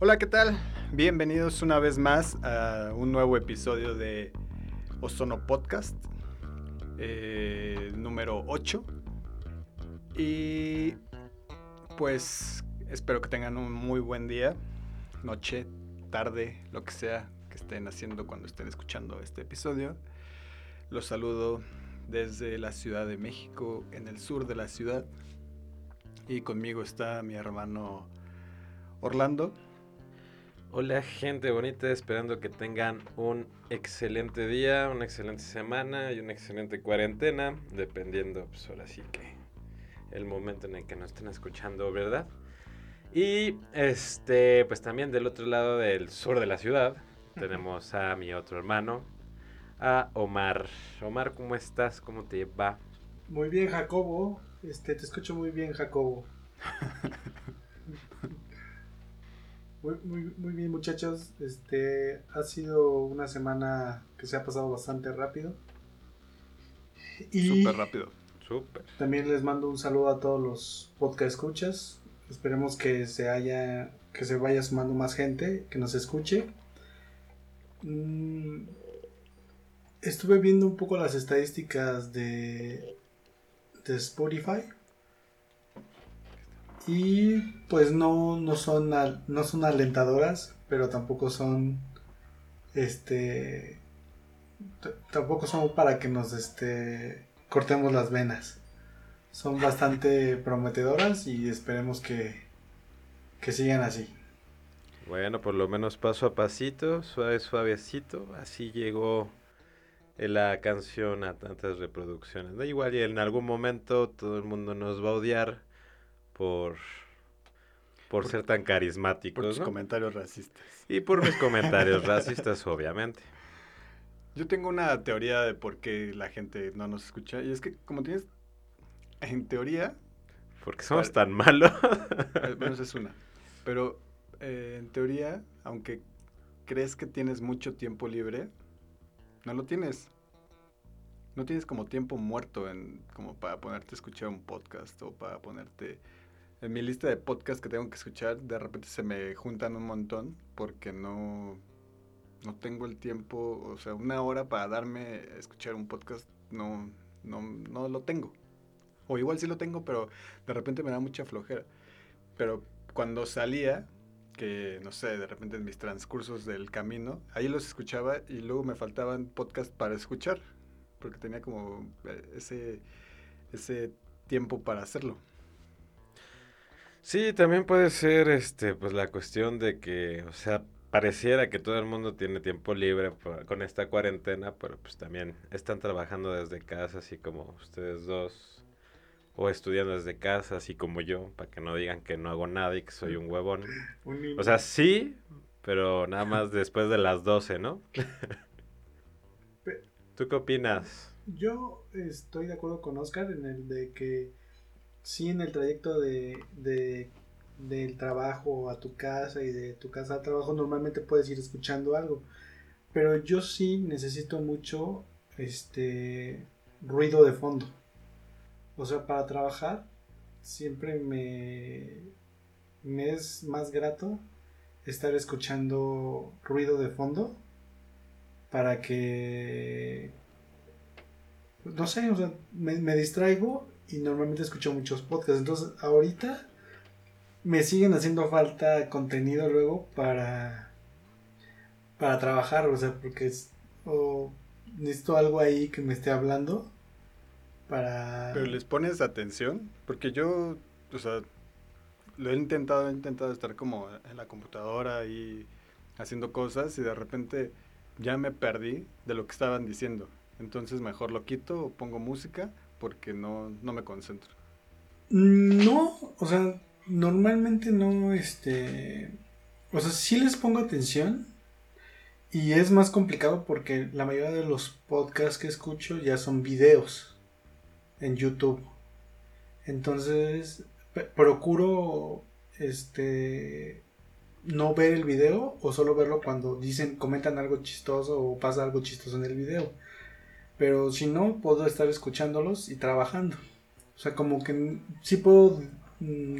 Hola, ¿qué tal? Bienvenidos una vez más a un nuevo episodio de Ozono Podcast, eh, número 8. Y pues espero que tengan un muy buen día, noche, tarde, lo que sea que estén haciendo cuando estén escuchando este episodio. Los saludo desde la Ciudad de México, en el sur de la ciudad. Y conmigo está mi hermano Orlando. Hola gente bonita, esperando que tengan un excelente día, una excelente semana y una excelente cuarentena, dependiendo pues ahora sí que el momento en el que nos estén escuchando, ¿verdad? Y este, pues también del otro lado del sur de la ciudad tenemos a mi otro hermano, a Omar. Omar, ¿cómo estás? ¿Cómo te va? Muy bien, Jacobo. Este, te escucho muy bien, Jacobo. Muy, muy, muy bien, muchachos. Este ha sido una semana que se ha pasado bastante rápido. Y Súper rápido. Súper. También les mando un saludo a todos los podcast escuchas. Esperemos que se haya, que se vaya sumando más gente, que nos escuche. Mm, estuve viendo un poco las estadísticas de, de Spotify y pues no, no, son, no son alentadoras, pero tampoco son, este, tampoco son para que nos, este, cortemos las venas. Son bastante prometedoras y esperemos que, que sigan así. Bueno, por lo menos paso a pasito, suave, suavecito, así llegó la canción a tantas reproducciones. Da igual y en algún momento todo el mundo nos va a odiar por, por, ser tan carismáticos. Por tus comentarios racistas. Y por mis comentarios racistas, obviamente. Yo tengo una teoría de por qué la gente no nos escucha. Y es que como tienes, en teoría... Porque somos tan malos. Bueno, esa es una. Pero eh, en teoría, aunque crees que tienes mucho tiempo libre, no lo tienes no tienes como tiempo muerto en como para ponerte a escuchar un podcast o para ponerte en mi lista de podcasts que tengo que escuchar, de repente se me juntan un montón porque no, no tengo el tiempo, o sea, una hora para darme a escuchar un podcast, no, no, no lo tengo. O igual sí lo tengo, pero de repente me da mucha flojera. Pero cuando salía, que no sé, de repente en mis transcursos del camino, ahí los escuchaba y luego me faltaban podcasts para escuchar, porque tenía como eh, ese, ese tiempo para hacerlo. Sí, también puede ser este pues la cuestión de que, o sea, pareciera que todo el mundo tiene tiempo libre con esta cuarentena, pero pues también están trabajando desde casa, así como ustedes dos, o estudiando desde casa, así como yo, para que no digan que no hago nada y que soy un huevón. o sea, sí, pero nada más después de las 12, ¿no? ¿Tú qué opinas? Yo estoy de acuerdo con Oscar en el de que sí en el trayecto de, del trabajo a tu casa y de tu casa al trabajo normalmente puedes ir escuchando algo. Pero yo sí necesito mucho este ruido de fondo. O sea, para trabajar siempre me, me es más grato estar escuchando ruido de fondo para que no sé, o sea, me distraigo y normalmente escucho muchos podcasts. Entonces, ahorita me siguen haciendo falta contenido luego para para trabajar, o sea, porque es, o necesito algo ahí que me esté hablando para Pero les pones atención, porque yo, o sea, lo he intentado, he intentado estar como en la computadora y haciendo cosas y de repente ya me perdí de lo que estaban diciendo. Entonces mejor lo quito o pongo música porque no, no me concentro. No, o sea, normalmente no, este, o sea, sí les pongo atención y es más complicado porque la mayoría de los podcasts que escucho ya son videos en YouTube. Entonces, procuro, este, no ver el video o solo verlo cuando dicen, comentan algo chistoso o pasa algo chistoso en el video. Pero si no, puedo estar escuchándolos y trabajando. O sea, como que sí puedo mm,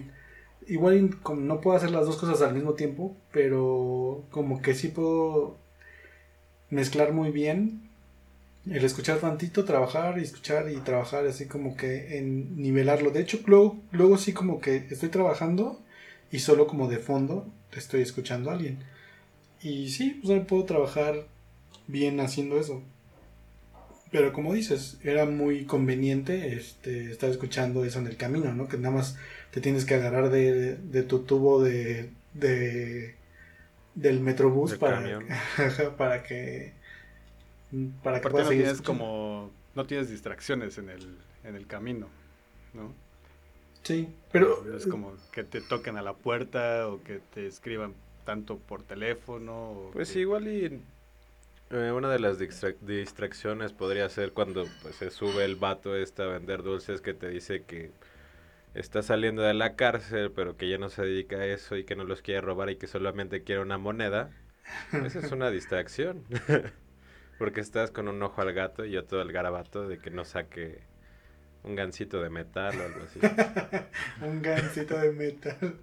igual como no puedo hacer las dos cosas al mismo tiempo, pero como que sí puedo mezclar muy bien el escuchar tantito, trabajar y escuchar y trabajar así como que en nivelarlo. De hecho, luego, luego sí como que estoy trabajando y solo como de fondo estoy escuchando a alguien. Y sí, pues puedo trabajar bien haciendo eso. Pero como dices, era muy conveniente este, estar escuchando eso en el camino, ¿no? Que nada más te tienes que agarrar de, de tu tubo de, de del metrobús para, para que para que puedas no tienes como no tienes distracciones en el en el camino, ¿no? Sí, pero es como que te toquen a la puerta o que te escriban tanto por teléfono. pues igual y eh, una de las distracciones podría ser cuando pues, se sube el vato este a vender dulces que te dice que está saliendo de la cárcel, pero que ya no se dedica a eso y que no los quiere robar y que solamente quiere una moneda. Esa es una distracción. Porque estás con un ojo al gato y otro al garabato de que no saque un gancito de metal o algo así. un gancito de metal.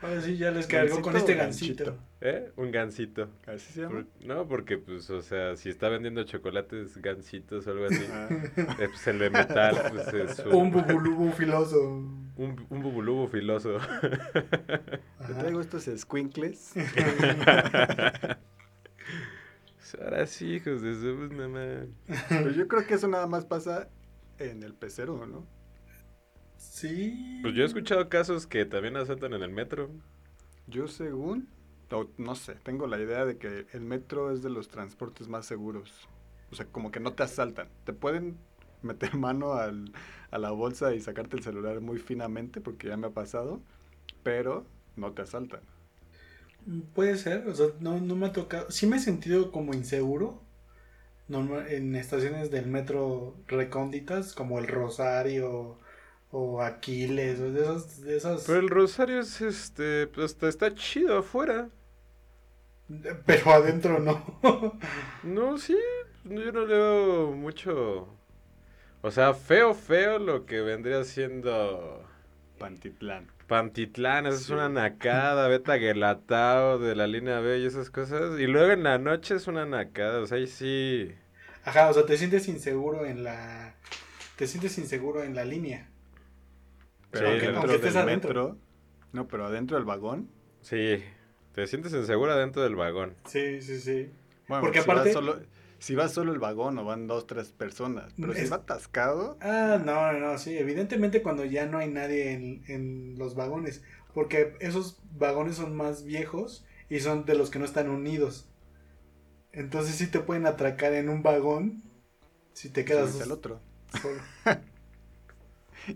Ahora sí, ya les cargo con este gancito. ¿Eh? Un gancito. ¿Así se llama? no, porque, pues, o sea, si está vendiendo chocolates, gancitos o algo así, ah. eh, pues el de metal, pues es un... Un bubulubu filoso. Un, un bubulubu filoso. Te traigo estos squinkles. Ahora sí, hijos de su mamá. Pero yo creo que eso nada más pasa en el pecero, ¿no? Sí. Pues yo he escuchado casos que también asaltan en el metro. Yo según, no sé, tengo la idea de que el metro es de los transportes más seguros. O sea, como que no te asaltan. Te pueden meter mano al, a la bolsa y sacarte el celular muy finamente, porque ya me ha pasado, pero no te asaltan. Puede ser, o sea, no, no me ha tocado. Sí me he sentido como inseguro en estaciones del metro recónditas, como el Rosario o Aquiles, o de esas, de esas... Pero el Rosario es este, pues está chido afuera. Pero adentro no. no, sí, yo no le veo mucho... O sea, feo, feo lo que vendría siendo... Pantitlán. Pantitlán, esa es una nacada, Beta Guelatao de la línea B y esas cosas. Y luego en la noche es una nacada, o sea, ahí sí... Ajá, o sea, te sientes inseguro en la... Te sientes inseguro en la línea. Pero aunque, estés adentro. No, pero adentro del vagón. Sí, te sientes insegura dentro del vagón. Sí, sí, sí. Bueno, porque si aparte... solo, si va solo el vagón o van dos, tres personas. Pero si va atascado... Ah, no, no, no, sí. Evidentemente cuando ya no hay nadie en, en los vagones. Porque esos vagones son más viejos y son de los que no están unidos. Entonces sí te pueden atracar en un vagón si te quedas... Sí, el otro. Solo.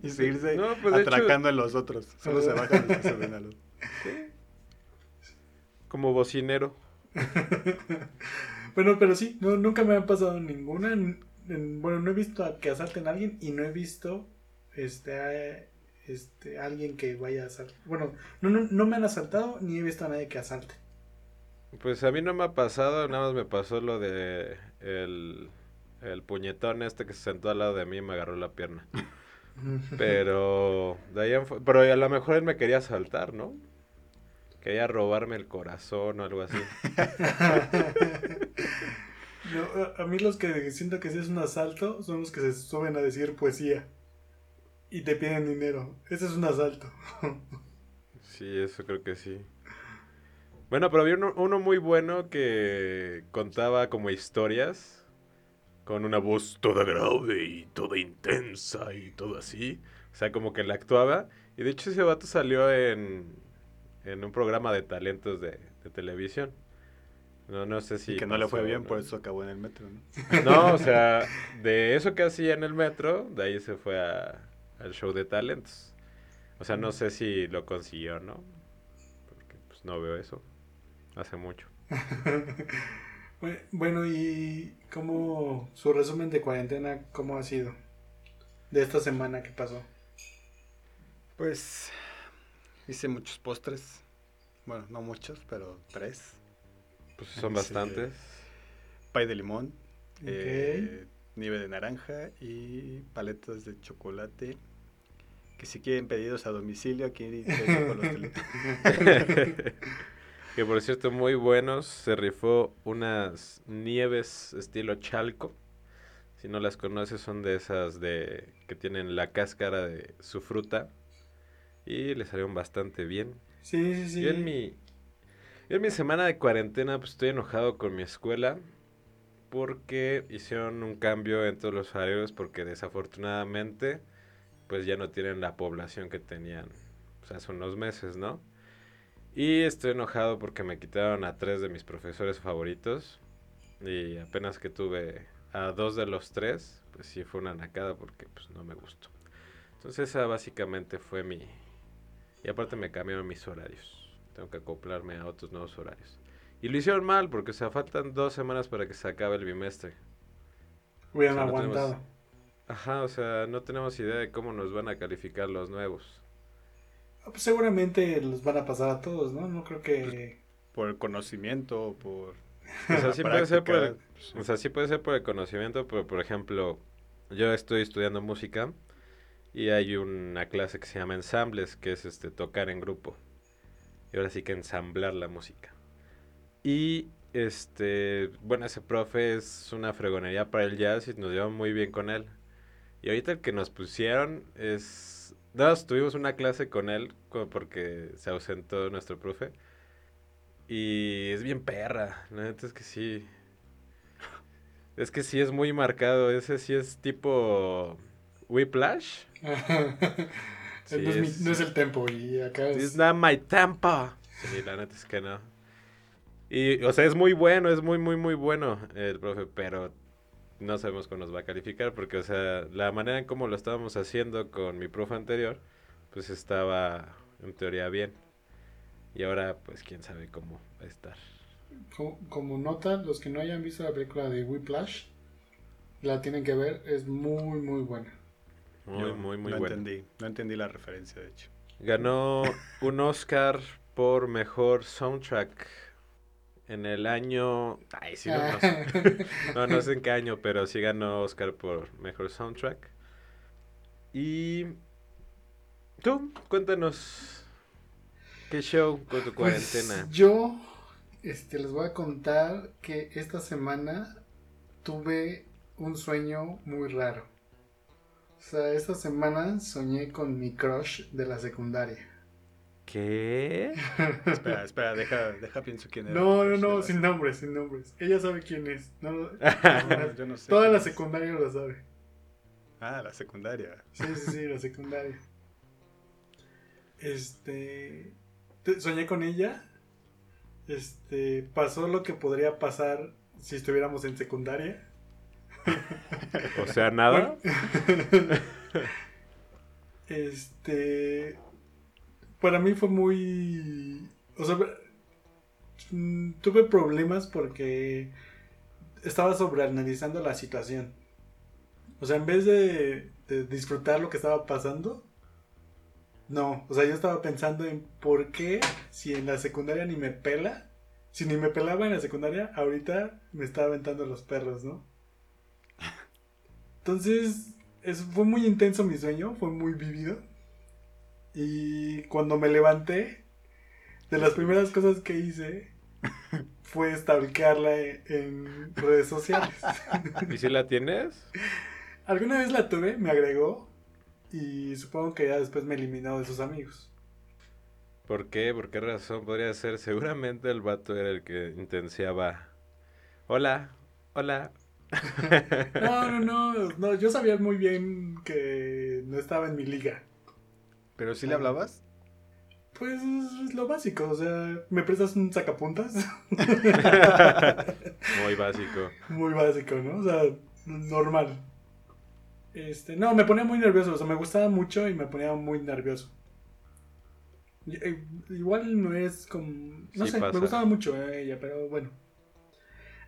y seguirse pues, atracando en los otros. Solo se bajan y se suben a los. Como bocinero. bueno, pero sí, no, nunca me ha pasado ninguna. bueno, no he visto a que asalten a alguien y no he visto este, a, este alguien que vaya a asaltar. Bueno, no, no, no me han asaltado ni he visto a nadie que asalte. Pues a mí no me ha pasado, nada más me pasó lo de el, el puñetón este que se sentó al lado de mí y me agarró la pierna. Pero, pero a lo mejor él me quería asaltar, ¿no? Quería robarme el corazón o algo así. a mí los que siento que sí es un asalto son los que se suben a decir poesía y te piden dinero. Ese es un asalto. sí, eso creo que sí. Bueno, pero había uno muy bueno que contaba como historias con una voz toda grave y toda intensa y todo así. O sea, como que la actuaba. Y de hecho ese vato salió en, en un programa de talentos de, televisión. No, no sé si... que no le fue bien, por eso acabó en el metro, ¿no? No, o sea, de eso que hacía en el metro, de ahí se fue a, al show de talentos. O sea, no sé si lo consiguió, ¿no? Porque pues no veo eso. Hace mucho. Bueno, y cómo su resumen de cuarentena, ¿cómo ha sido? De esta semana que pasó. Pues hice muchos postres. Bueno, no muchos, pero tres. Pues son bastantes. Pay de limón, eh, nieve de naranja y paletas de chocolate Que si quieren pedidos a domicilio, aquí con los Que por cierto, muy buenos. Se rifó unas nieves estilo chalco. Si no las conoces, son de esas de que tienen la cáscara de su fruta. Y le salieron bastante bien. Sí, sí, sí. Yo en mi, yo en mi semana de cuarentena pues estoy enojado con mi escuela porque hicieron un cambio en todos los horarios porque desafortunadamente pues ya no tienen la población que tenían pues, hace unos meses, ¿no? Y estoy enojado porque me quitaron a tres de mis profesores favoritos y apenas que tuve a dos de los tres, pues sí fue una nacada porque pues no me gustó. Entonces esa básicamente fue mi... Y aparte me cambiaron mis horarios. Tengo que acoplarme a otros nuevos horarios. Y lo hicieron mal porque, o sea, faltan dos semanas para que se acabe el bimestre. Hubieran aguantado. Ajá, o sea, no tenemos idea de cómo nos van a calificar los nuevos. Pues seguramente los van a pasar a todos, ¿no? No creo que... Por el conocimiento, por... O sea, sí puede ser por el, o sea, sí puede ser por el conocimiento, pero por ejemplo, yo estoy estudiando música y hay una clase que se llama ensambles, que es este tocar en grupo. Y ahora sí que ensamblar la música. Y este, bueno, ese profe es una fregonería para el jazz y nos llevamos muy bien con él. Y ahorita el que nos pusieron es... Nada, tuvimos una clase con él porque se ausentó nuestro profe. Y es bien perra, la neta es que sí. Es que sí es muy marcado, ese sí es tipo Whiplash. no, es el tempo y acá es... It's not my tempo. Sí, la neta es que no. Y, o sea, es muy bueno, es muy, muy, muy bueno el profe, pero no sabemos cómo nos va a calificar, porque, o sea, la manera en cómo lo estábamos haciendo con mi profe anterior, pues estaba en teoría bien. Y ahora, pues, quién sabe cómo va a estar. Como, nota, los que no hayan visto la película de Whiplash, la tienen que ver, es muy, muy buena. Muy, muy, muy no buena. Entendí, no entendí la referencia, de hecho. Ganó un Oscar por mejor soundtrack en el año. Ay, sí, no, no, sé. no, no sé en qué año, pero sí ganó Oscar por mejor soundtrack. Y. Tú, cuéntanos. ¿Qué show con tu pues, cuarentena? yo este, les voy a contar que esta semana tuve un sueño muy raro. O sea, esta semana soñé con mi crush de la secundaria. ¿Qué? espera, espera, deja, deja pienso quién es. No, no, no, sin nombres, sin nombres. Ella sabe quién es. No, yo no sé. Toda la secundaria lo sabe. Ah, la secundaria. Sí, sí, sí, la secundaria. Este. Soñé con ella. Este. Pasó lo que podría pasar si estuviéramos en secundaria. o sea, nada. este para mí fue muy... O sea, mm, tuve problemas porque estaba sobreanalizando la situación. O sea, en vez de, disfrutar lo que estaba pasando, no. O sea, yo estaba pensando en por qué si en la secundaria ni me pela, si ni me pelaba en la secundaria, ahorita me estaba aventando los perros, ¿no? Entonces, eso fue muy intenso mi sueño, fue muy vivido. Y cuando me levanté, de las primeras cosas que hice fue stalkearla en redes sociales. ¿Y si la tienes? Alguna vez la tuve, me agregó y supongo que ya después me eliminó de sus amigos. ¿Por qué? ¿Por qué razón podría ser? Seguramente el vato era el que intenciaba. Hola, hola. no, no, no, no, yo sabía muy bien que no estaba en mi liga. ¿Pero sí le hablabas? Pues lo básico, o sea, ¿me prestas un sacapuntas? Muy básico. Muy básico, ¿no? O sea, normal. Este, no, me ponía muy nervioso, o sea, me gustaba mucho y me ponía muy nervioso. Eh, igual no es como... No sé, me gustaba mucho ella, pero bueno.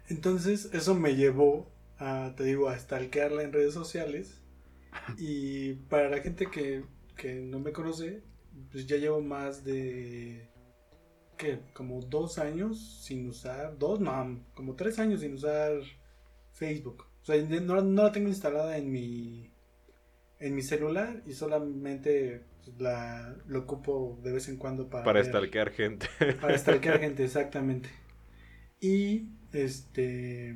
Entonces, eso me llevó a, te digo, a stalkearla en redes sociales. Y para la gente que que no me conoce, pues ya llevo más de. ¿Qué? Como dos años sin usar. Dos, no, como tres años sin usar Facebook. O sea, no, la tengo instalada en mi. en mi celular y solamente pues, la, lo ocupo de vez en cuando para... Para ver- stalkear gente. Para stalkear gente, exactamente. Y, este...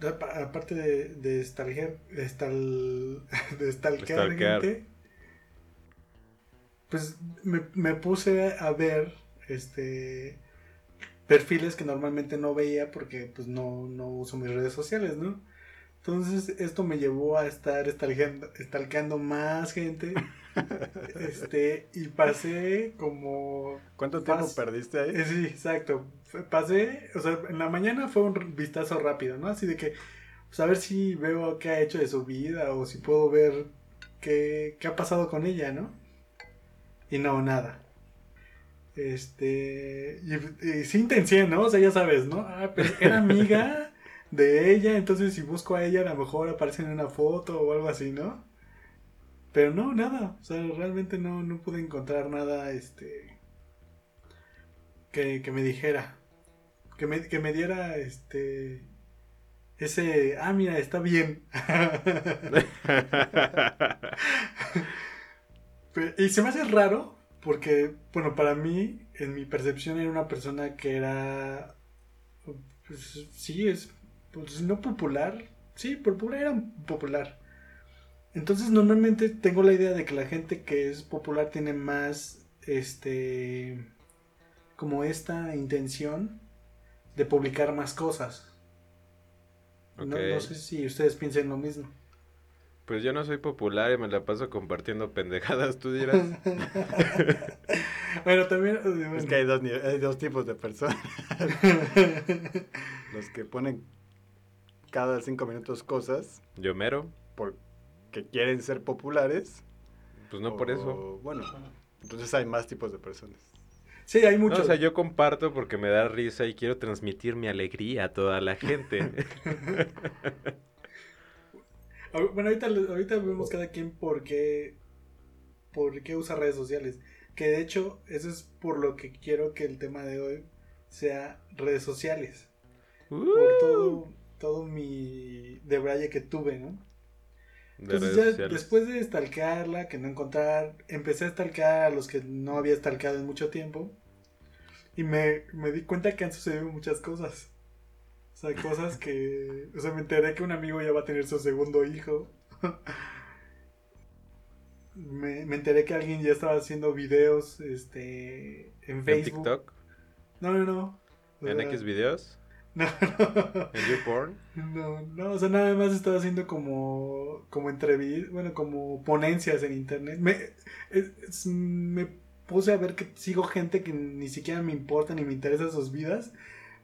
apa- Aparte de, de stalkear, de stal- de stalkear Stalkear. gente, pues me, me puse a ver este perfiles que normalmente no veía porque pues no, no uso mis redes sociales, ¿no? Entonces esto me llevó a estar stalkeando más gente. este, y pasé como ¿Cuánto tiempo perdiste ahí? eh, Sí, exacto. Pasé, o sea, en la mañana fue un vistazo rápido, ¿no? Así de que, pues a ver si veo qué ha hecho de su vida o si puedo ver qué, qué ha pasado con ella, ¿no? Y no, nada. Este, y, y sí intencié, ¿no? O sea, ya sabes, ¿no? Ah, pero era amiga de ella, entonces si busco a ella a lo mejor aparece en una foto o algo así, ¿no? Pero no, nada, o sea, realmente no, no pude encontrar nada, este, que, que me dijera, que me, que me diera, este, ese, ah, mira, está bien. Y se me hace raro porque, bueno, para mí, en mi percepción era una persona que era, pues sí, es, pues no popular, sí, popular era popular. Entonces normalmente tengo la idea de que la gente que es popular tiene más, este, como esta intención de publicar más cosas. No-. No, sé si ustedes piensen lo mismo. Pues yo no soy popular y me la paso compartiendo pendejadas, tú dirás. bueno, también... Es que hay dos, ni- hay dos tipos de personas. Los que ponen cada cinco minutos cosas Yo mero, porque quieren ser populares. pues no por eso. Bueno, entonces hay más tipos de personas. Sí, hay No, muchos. o sea, yo comparto porque me da risa y quiero transmitir mi alegría a toda la gente. Bueno, ahorita, ahorita vemos cada quien por qué, por qué usa redes sociales. Que de hecho, eso es por lo que quiero que el tema de hoy sea redes sociales. Uh, Por todo, todo mi debraye que tuve, ¿no? Entonces ya después de stalkearla, que no encontrar, empecé a stalkear a los que no había stalkeado en mucho tiempo. Y me, me di cuenta que han sucedido muchas cosas. O sea, cosas que... O sea, me enteré que un amigo ya va a tener su segundo hijo. me, me enteré que alguien ya estaba haciendo videos este, en ¿En Facebook. TikTok? No, no, no. O ¿En sea, X videos? No, no. ¿En YouPorn? No, no, o sea, nada más estaba haciendo como, como entrevistas, bueno, como ponencias en internet. Me, es- es- me puse a ver que sigo gente que ni siquiera me importa ni me interesa sus vidas,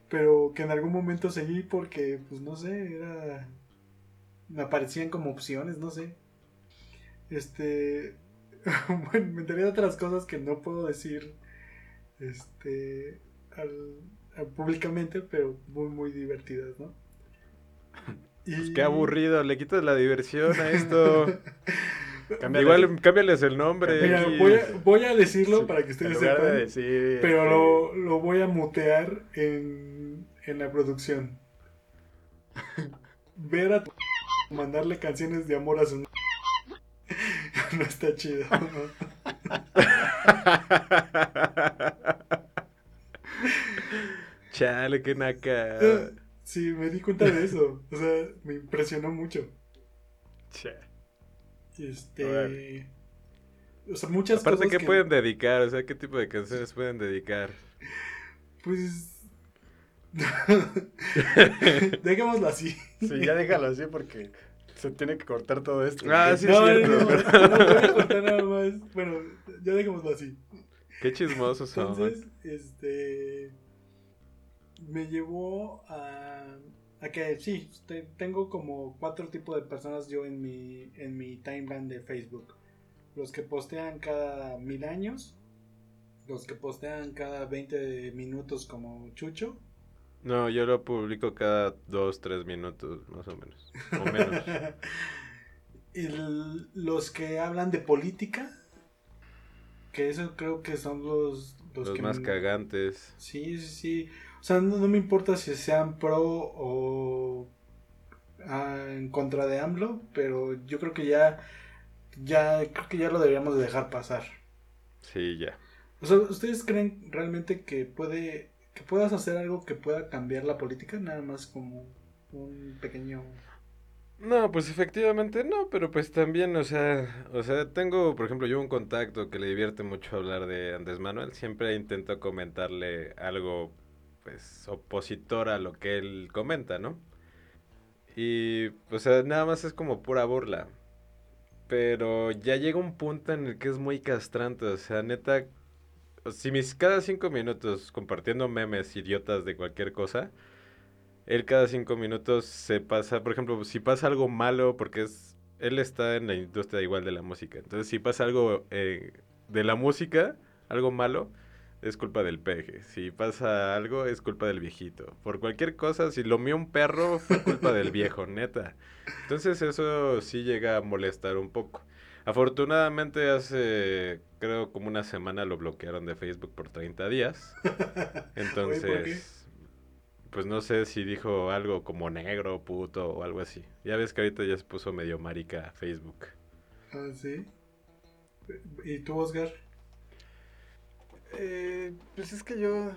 pero que en algún momento seguí porque, pues no sé, era... Me aparecían como opciones, no sé. Este... bueno, me enteré de otras cosas que no puedo decir, este... al- al- públicamente, pero muy, muy divertidas, ¿no? Pues qué aburrido, le quitas la diversión a esto. Cámbiale- Igual cámbiales el nombre. Mira, voy a, voy a decirlo Sí, para que ustedes de sepan, decir, pero este, lo, lo voy a mutear en, en la producción. Ver a tu mandarle canciones de amor a su no está chido. Chale, qué naca. Sí, me di cuenta de eso. O sea, me impresionó mucho. che. Este. O sea, muchas Aparte, cosas. ¿qué que- pueden dedicar? O sea, ¿qué tipo de canciones pueden dedicar? Pues. Dejémoslo así. Sí, ya déjalo así porque se tiene que cortar todo esto. Ah, sí, es no, cierto. no, no, no voy a contar nada más. Bueno, ya dejémoslo así. Qué chismosos son. Entonces, este. Me llevó a. A que sí, te- tengo como cuatro tipos de personas yo en mi, en mi timeline de Facebook. Los que postean cada mil años. Los que postean cada 20 minutos como Chucho. No, yo lo publico cada dos, tres minutos, más o menos. O menos. Y l- los que hablan de política. Que eso creo que son los, los, Los que más cagantes. Sí, sí, sí. O sea, no, no me importa si sean pro o, ah, en contra de AMLO, pero yo creo que ya, ya, creo que ya lo deberíamos de dejar pasar. Sí, ya. O sea, ¿ustedes creen realmente que puede, que puedas hacer algo que pueda cambiar la política? Nada más como un pequeño... No, pues efectivamente no, pero pues también, o sea, o sea, tengo, por ejemplo, yo un contacto que le divierte mucho hablar de Andrés Manuel, siempre intento comentarle algo, pues, opositor a lo que él comenta, ¿no? Y, o sea, nada más es como pura burla. Pero ya llega un punto en el que es muy castrante, o sea, neta, si mis cada cinco minutos compartiendo memes idiotas de cualquier cosa, él cada cinco minutos se pasa, por ejemplo, si pasa algo malo, porque es, él está en la industria igual de la música, entonces si pasa algo eh, de la música, algo malo, es culpa del peje. Si pasa algo, es culpa del viejito. Por cualquier cosa, si lo mío un perro, fue culpa del viejo, neta. Entonces eso sí llega a molestar un poco. Afortunadamente hace, creo, como una semana lo bloquearon de Facebook por 30 días. Entonces, pues no sé si dijo algo como negro, puto o algo así. Ya ves que ahorita ya se puso medio marica Facebook. Ah, sí. ¿Y tú, Oscar? Eh, pues es que yo,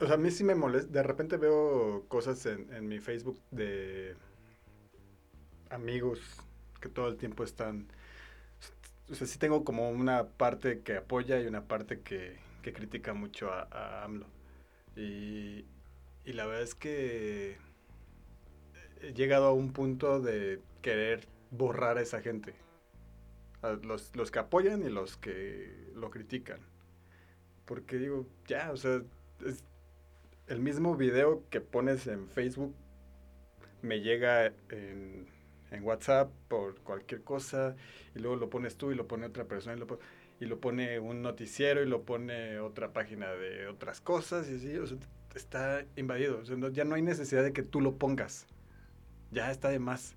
o sea, a mí sí me molesta, de repente veo cosas en, en mi Facebook de amigos que todo el tiempo están, o sea, sí tengo como una parte que apoya y una parte que, que critica mucho a, a AMLO. Y, y la verdad es que he llegado a un punto de querer borrar a esa gente. Los, los que apoyan y los que lo critican. Porque digo, ya, o sea, es el mismo video que pones en Facebook me llega en, en WhatsApp por cualquier cosa y luego lo pones tú y lo pone otra persona y lo, y lo pone un noticiero y lo pone otra página de otras cosas y así, o sea, está invadido. O sea, no, ya no hay necesidad de que tú lo pongas. Ya está de más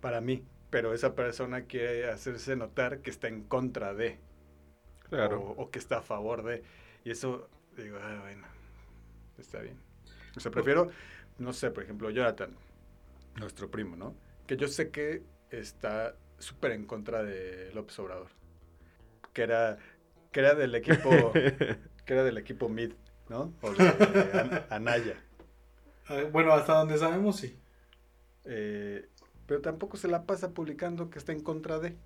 para mí. Pero esa persona quiere hacerse notar que está en contra de. Claro. O, o que está a favor de. Y eso, digo, ah, bueno, está bien. O sea, prefiero, no sé, por ejemplo, Jonathan, nuestro primo, ¿no? Que yo sé que está súper en contra de López Obrador. Que era, que era del equipo, que era del equipo mid, ¿no? O de, An- Anaya. Ah, Bueno, hasta donde sabemos, sí. Eh, pero tampoco se la pasa publicando que está en contra de.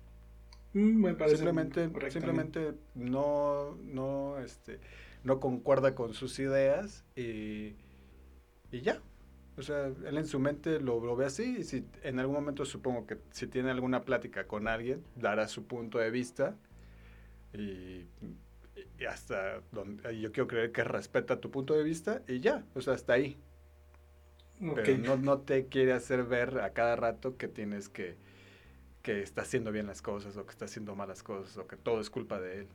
Mm, me parece simplemente simplemente no no este no concuerda con sus ideas y, y ya o sea él en su mente lo, lo ve así y si en algún momento supongo que si tiene alguna plática con alguien dará su punto de vista y, y hasta donde yo quiero creer que respeta tu punto de vista y ya o sea hasta ahí Ok. pero no, no te quiere hacer ver a cada rato que tienes que que está haciendo bien las cosas o que está haciendo malas cosas o que todo es culpa de él.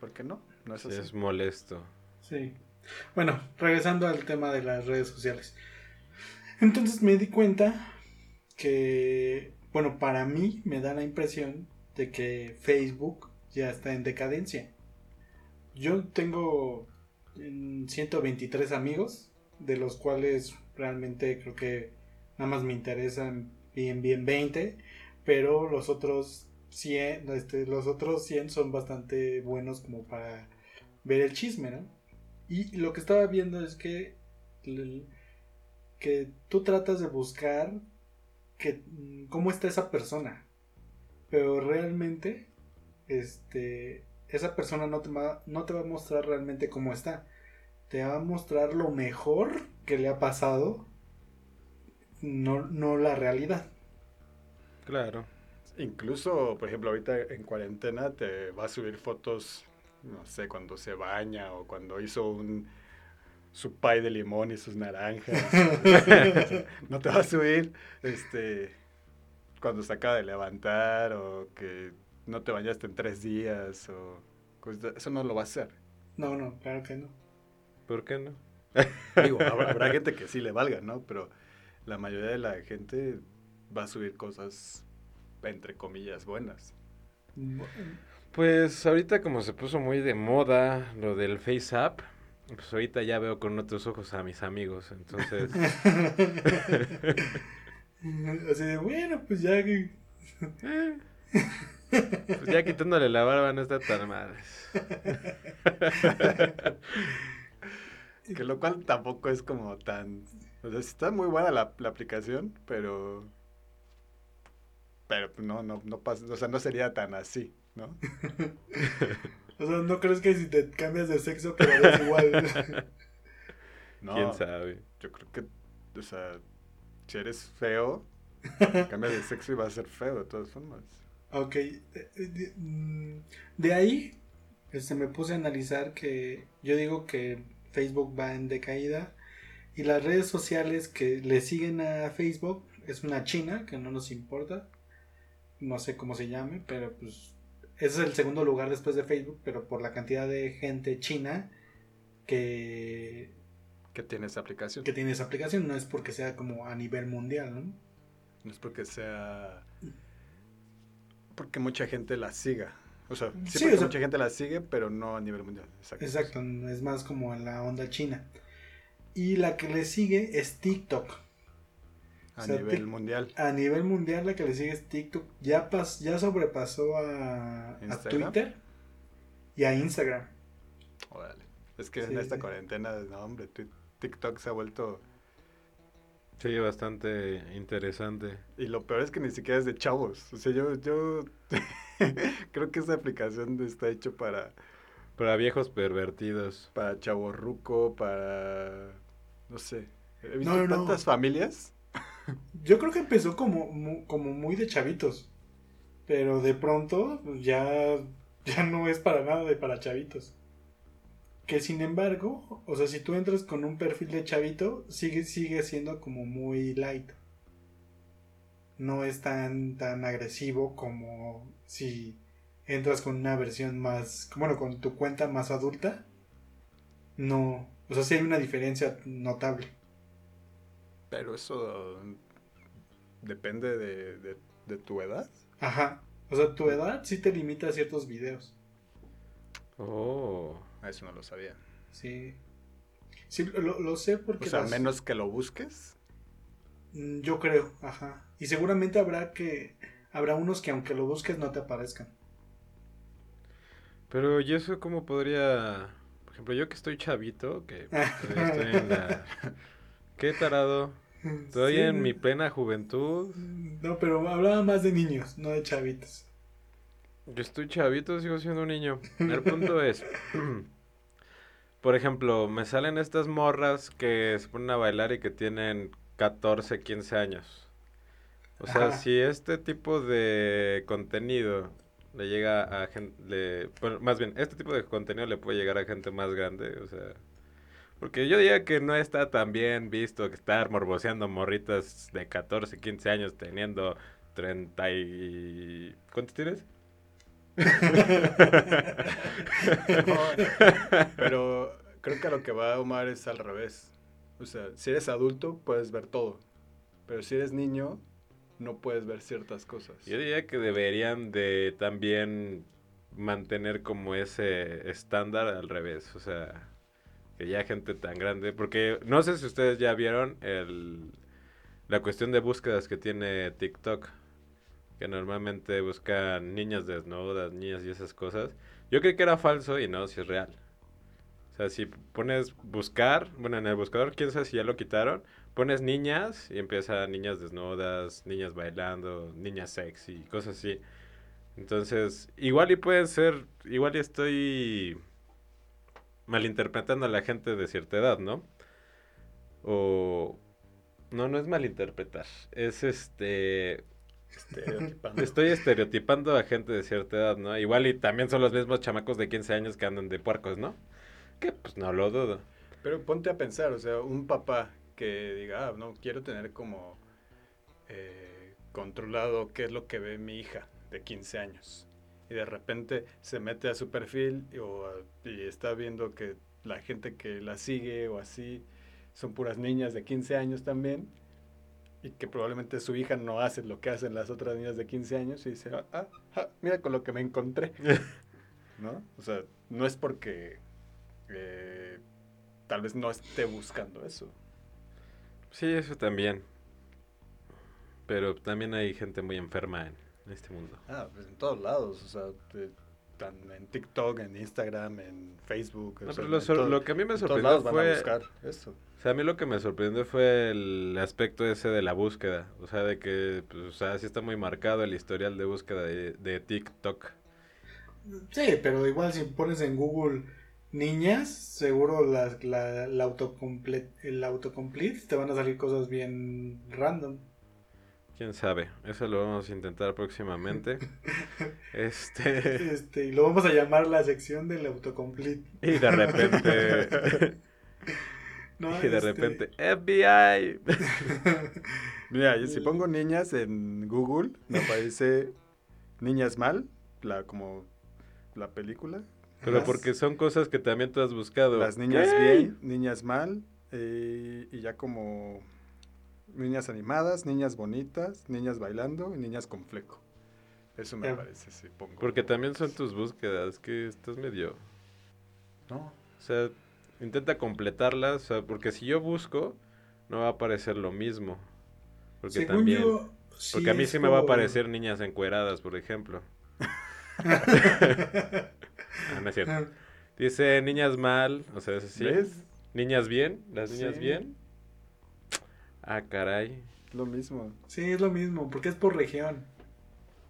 Porque no, no es Sí, así. es molesto. Sí. Bueno, regresando al tema de las redes sociales. Entonces me di cuenta que, bueno, para mí me da la impresión de que Facebook ya está en decadencia. Yo tengo mm, 123 amigos, de los cuales realmente creo que nada más me interesan bien, bien 20, pero los otros 100, este, los otros 100 son bastante buenos como para ver el chisme, ¿no? Y lo que estaba viendo es que, que tú tratas de buscar que, mm, cómo está esa persona. Pero realmente, este, esa persona no te, va, no te va a mostrar realmente cómo está. Te va a mostrar lo mejor que le ha pasado, no, no la realidad. Claro. Incluso, por ejemplo, ahorita en cuarentena te va a subir fotos, no sé, cuando se baña o cuando hizo un su pie de limón y sus naranjas. no te va a subir este cuando se acaba de levantar o que no te bañaste en tres días o cosas- eso no lo va a hacer. No, no, claro que no. ¿Por qué no? Digo, habrá, habrá gente que sí le valga, ¿no? Pero la mayoría de la gente va a subir cosas, entre comillas, buenas. Pues ahorita como se puso muy de moda lo del Face App, pues ahorita ya veo con otros ojos a mis amigos, entonces... Así de, bueno, pues ya que... Eh. Pues ya quitándole la barba no está tan mal. que lo cual tampoco es como tan... O sea, está muy buena la, la aplicación, pero... Pero no, no, no pasa, o sea, no sería tan así, ¿no? O sea, ¿no crees que si te cambias de sexo quedarías igual? No, ¿Quién sabe? yo creo que, o sea, si eres feo, cambias de sexo y vas a ser feo de todas formas. ok. eh, eh, De, mm, de ahí, este, me puse a analizar que yo digo que Facebook va en decaída y las redes sociales que le siguen a Facebook es una china que no nos importa. No sé cómo se llame, pero pues es el segundo lugar después de Facebook, pero por la cantidad de gente china que, Que tiene esa aplicación. que tiene esa aplicación, no es porque sea como a nivel mundial, ¿no? No es porque sea... Porque mucha gente la siga. O sea, sí, Sí, porque o sea- mucha gente la sigue, pero no a nivel mundial. Exacto. Exacto, es más como en la onda china. Y la que le sigue es TikTok. A O sea, nivel mundial. A nivel mundial la que le sigue es TikTok. Ya, pas, ya sobrepasó a. Twitter y a Instagram. Órale. Es que Sí, en esta sí. cuarentena, no, hombre, TikTok se ha vuelto... Sí, bastante interesante. Y lo peor es que ni siquiera es de chavos. O sea, yo, yo creo que esa aplicación está hecho para, Para viejos pervertidos. para chavorruco, para... No sé. He visto No, no, no. tantas familias. Yo creo que empezó como, como muy de chavitos. Pero de pronto pues, ya, ya no es para nada de para chavitos. Que sin embargo, o sea, si tú entras con un perfil de chavito, sigue, sigue siendo como muy light. No es tan, tan agresivo como si entras con una versión más, bueno, con tu cuenta más adulta. No, o sea, sí hay una diferencia notable. Pero eso depende de, de- de tu edad. Ajá. O sea, tu edad sí te limita a ciertos videos. Oh. Ah, Eso no lo sabía. Sí. Sí, lo, lo sé O porque... sea, a las- menos que lo busques. Mm, Yo creo, ajá. Y seguramente habrá que... Habrá unos que aunque lo busques no te aparezcan. Pero ¿y eso cómo podría... Por ejemplo, yo que estoy chavito, que pues, estoy en la... ¿Qué tarado? Estoy Sí. en mi plena juventud. No, pero hablaba más de niños, no de chavitos. Yo estoy chavito, sigo siendo un niño. El punto es, por ejemplo, me salen estas morras que se ponen a bailar y que tienen 14, 15 años. O sea, Ajá. si este tipo de contenido le llega a gente, más bien, este tipo de contenido le puede llegar a gente más grande, o sea, porque yo diría que no está tan bien visto que estar morboseando morritas de 14, 15 años teniendo 30 y... ¿Cuántos tienes? Pero creo que a lo que va Omar es al revés. O sea, si eres adulto puedes ver todo. Pero si eres niño, no puedes ver ciertas cosas. Yo diría que deberían de también mantener como ese estándar al revés, o sea, que ya gente tan grande, porque no sé si ustedes ya vieron el, la cuestión de búsquedas que tiene TikTok, que normalmente buscan niñas desnudas, niñas y esas cosas. Yo creí que era falso y no, si es real. O sea, si pones buscar, bueno, en el buscador, quién sabe si ya lo quitaron, pones niñas y empieza niñas desnudas, niñas bailando, niñas sexy, cosas así. Entonces, igual y pueden ser, igual y estoy malinterpretando a la gente de cierta edad, ¿no? O... No, no es malinterpretar, es este... Estereotipando. Estoy estereotipando a gente de cierta edad, ¿no? Igual y también son los mismos chamacos de 15 años que andan de puercos, ¿no? Que pues no lo dudo. Pero ponte a pensar, o sea, un papá que diga, ah, no, quiero tener como eh, controlado qué es lo que ve mi hija de 15 años. Y de repente se mete a su perfil y, o a- y está viendo que la gente que la sigue o así son puras niñas de 15 años también. Y que probablemente su hija no hace lo que hacen las otras niñas de 15 años y dice, ah, ah, ah, mira con lo que me encontré. ¿No? O sea, no es porque eh, tal vez no esté buscando eso. Sí, eso también. Pero también hay gente muy enferma en, en este mundo. Ah, pues en todos lados, o sea, te- tan en TikTok, en Instagram, en Facebook. No, o sea, pero lo, todo- lo que a mí me sorprendió lados van a fue... buscar eso. O sea, a mí lo que me sorprendió fue el aspecto ese de la búsqueda. O sea, de que, pues, o sea, sí está muy marcado el historial de búsqueda de, de TikTok. Sí, pero igual si pones en Google niñas, seguro la, la, la autocomple- el autocomplete te van a salir cosas bien random. ¿Quién sabe? Eso lo vamos a intentar próximamente. Este... Este, y lo vamos a llamar la sección del autocomplete. Y de repente... ¿no? y de Este, repente... FBI. Mira, yo si pongo niñas en Google, me aparece Niñas Mal, la como la película. Pero Las- porque son cosas que también tú has buscado. Las niñas ¿Qué? bien, niñas mal, eh, y ya como niñas animadas, niñas bonitas, niñas bailando y niñas con fleco. Eso me Ya. parece, si pongo. Porque también son tus búsquedas, que estás medio... No, O sea, intenta completarlas, o sea, porque si yo busco, no va a aparecer lo mismo. Porque según también... yo, sí porque a mí sí me va a aparecer niñas encueradas, por ejemplo. Ah, no es cierto. Dice niñas mal, o sea, es así. ¿ves? Niñas bien, las niñas Sí. bien. Ah, caray. Lo mismo. Sí, es lo mismo, porque es por región.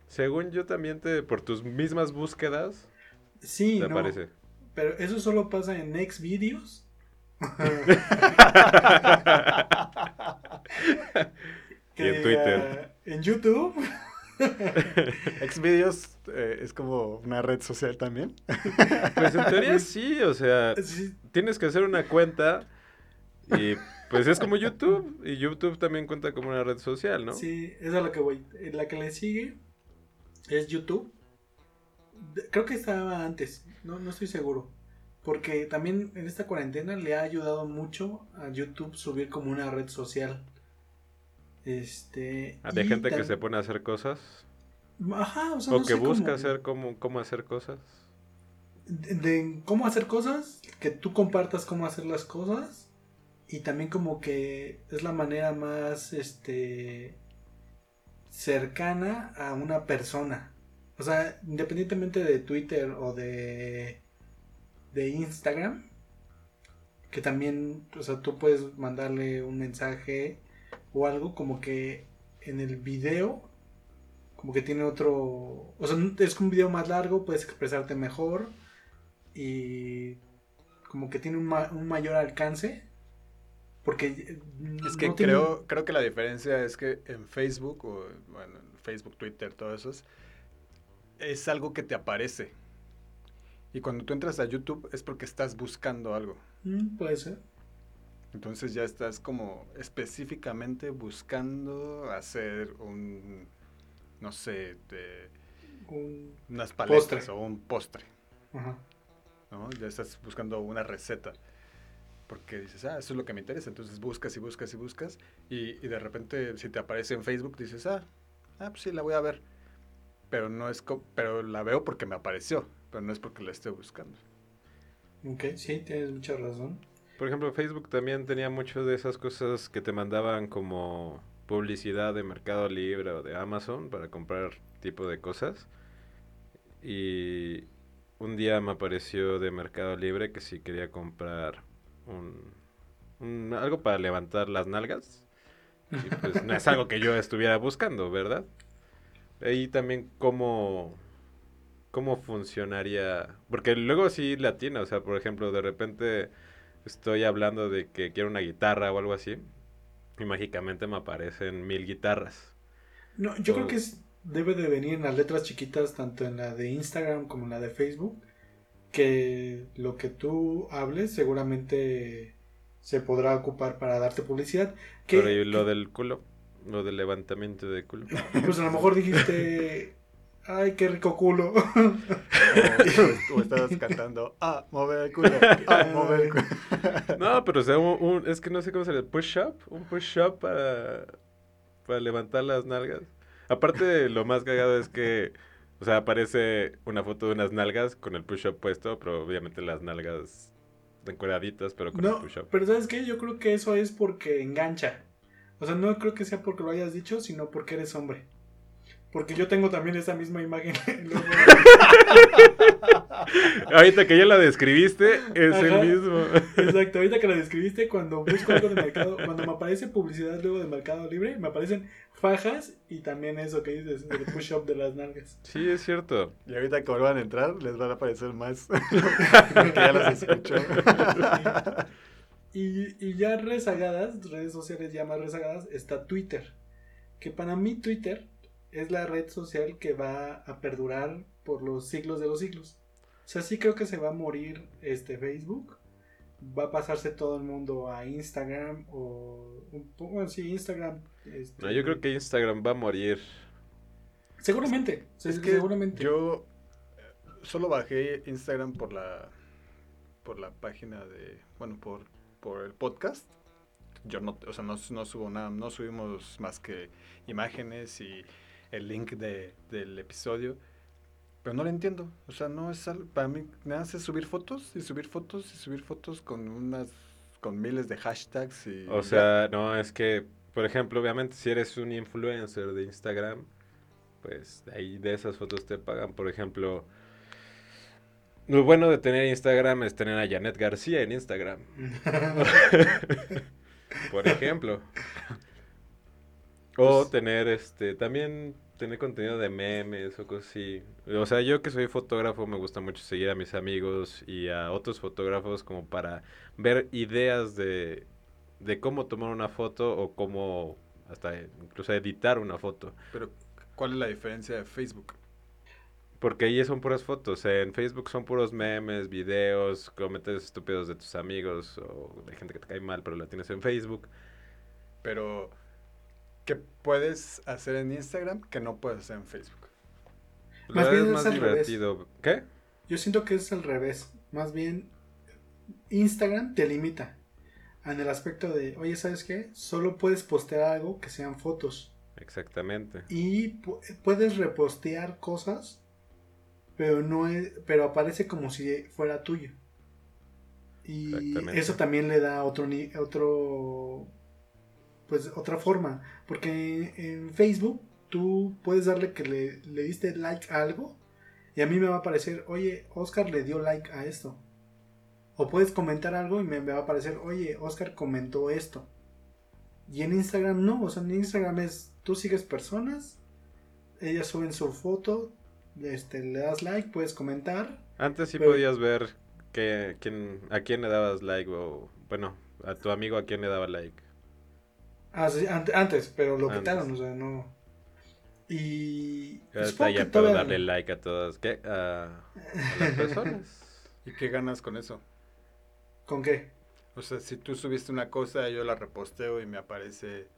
Según yo también te, por tus mismas búsquedas, Sí, te no, aparece. pero eso solo pasa en Next Videos. Y en Twitter. eh, en YouTube. Xvideos eh, es como una red social también. Pues en teoría sí, o sea, Sí, tienes que hacer una cuenta y pues es como YouTube y YouTube también cuenta como una red social, ¿no? Sí, es a lo que voy. Eh, La que le sigue es YouTube. Creo que estaba antes, no, no estoy seguro. Porque también en esta cuarentena le ha ayudado mucho a YouTube subir como una red social. Este. Ah, De gente que se pone a hacer cosas Ajá, o sea, o no que sé busca cómo- hacer cómo, cómo hacer cosas. de, de cómo hacer cosas, que tú compartas cómo hacer las cosas y también como que es la manera más este cercana a una persona. O sea, independientemente de Twitter o de de Instagram, que también, o sea, tú puedes mandarle un mensaje o algo como que en el video como que tiene otro, o sea, es un video más largo, puedes expresarte mejor y como que tiene un, ma- un mayor alcance porque eh, Es que no tiene- creo, creo que la diferencia es que en Facebook, o bueno, en Facebook, Twitter, todo eso es, es algo que te aparece. Y cuando tú entras a YouTube es porque estás buscando algo. Mm, puede ser. Entonces ya estás como específicamente buscando hacer un, no sé, de- Un- unas paletas Postre. o un postre. ajá. ¿no? Ya estás buscando una receta. Porque dices, ah, eso es lo que me interesa. Entonces buscas y buscas y buscas. Y, y de repente, si te aparece en Facebook, dices, ah, ah, pues sí, la voy a ver. Pero no es pero la veo porque me apareció. Pero no es porque la esté buscando. Ok, sí, tienes mucha razón. Por ejemplo, Facebook también tenía mucho de esas cosas que te mandaban como publicidad de Mercado Libre o de Amazon para comprar tipo de cosas. Y un día me apareció de Mercado Libre que si quería comprar un, un- algo para levantar las nalgas. Y pues no es algo que yo estuviera buscando, ¿verdad? Ahí también cómo, cómo funcionaría. Porque luego sí la tiene, o sea, por ejemplo, de repente estoy hablando de que quiero una guitarra o algo así. Y mágicamente me aparecen mil guitarras. No, yo O- creo que es, debe de venir en las letras chiquitas, tanto en la de Instagram como en la de Facebook, que lo que tú hables seguramente se podrá ocupar para darte publicidad. Que, Pero y lo del culo, lo del levantamiento de culo. pues a lo mejor dijiste, ay, qué rico culo. O, o estabas cantando, ah, mover el culo, ah, mover el culo. No, pero o sea, un, un- es que no sé cómo se le push-up, un push-up para, para levantar las nalgas. Aparte, lo más cagado es que, o sea, aparece una foto de unas nalgas con el push-up puesto, pero obviamente las nalgas encueraditas, pero con el push-up. pero ¿sabes qué? Yo creo que eso es porque engancha. O sea, no creo que sea porque lo hayas dicho, sino porque eres hombre. Porque yo tengo también esa misma imagen. Luego- Ahorita que ya la describiste, es Ajá. el mismo. Exacto, ahorita que la describiste, cuando busco algo de mercado, cuando me aparece publicidad luego de Mercado Libre, me aparecen fajas y también eso que dices, el push-up de las nalgas. Sí, es cierto. Y ahorita que vuelvan a entrar, les van a aparecer más. Porque ya los escucho. Y, y ya rezagadas, redes sociales ya más rezagadas, está Twitter. Que para mí Twitter es la red social que va a perdurar por los siglos de los siglos. O sea, sí creo que se va a morir este Facebook. Va a pasarse todo el mundo a Instagram o bueno, sí, Instagram. este, No, yo creo que Instagram va a morir. Seguramente, Es que seguramente. yo eh, solo bajé Instagram por la por la página de, bueno, por, por el podcast. Yo no, o sea, no, no subo nada, no subimos más que imágenes y el link de, del episodio. Pero no lo entiendo. O sea, no es algo, para mí nada más es subir fotos y subir fotos y subir fotos con unas, con miles de hashtags y... O ya. sea, no, es que, por ejemplo, obviamente si eres un influencer de Instagram, pues ahí de esas fotos te pagan. Por ejemplo, lo bueno de tener Instagram es tener a Janet García en Instagram. por ejemplo. O Pues- tener este también tener contenido de memes o cosas así. O sea, yo que soy fotógrafo me gusta mucho seguir a mis amigos y a otros fotógrafos como para ver ideas de, de cómo tomar una foto o cómo hasta incluso editar una foto. Pero, ¿cuál es la diferencia de Facebook? Porque ahí son puras fotos. En Facebook son puros memes, videos, comentarios estúpidos de tus amigos o de gente que te cae mal, pero la tienes en Facebook. Pero, ¿qué puedes hacer en Instagram que no puedes hacer en Facebook? Más bien es es más al revés. ¿Qué? Yo siento que es al revés. Más bien, Instagram te limita. En el aspecto de, oye, ¿sabes qué? Solo puedes postear algo que sean fotos. Exactamente. Y pu- puedes repostear cosas, pero no es, pero aparece como si fuera tuyo. Y Exactamente. eso también le da otro ni- otro pues otra forma, porque en Facebook tú puedes darle que le, le diste like a algo y a mí me va a aparecer, "Oye, Oscar le dio like a esto." O puedes comentar algo y me, me va a aparecer, "Oye, Oscar comentó esto." Y en Instagram no, o sea, en Instagram es tú sigues personas, ellas suben su foto, este, le das like, puedes comentar. Antes sí Pero- podías ver que, quién, a quién le dabas like o, bueno, a tu amigo a quién le daba like. Ah, sí, antes, pero lo Antes. quitaron, o sea, no. Y Ahorita ya que puedo darle like a todas, ¿qué? A, a las personas. ¿Y qué ganas con eso? ¿Con qué? O sea, si tú subiste una cosa, yo la reposteo y me aparece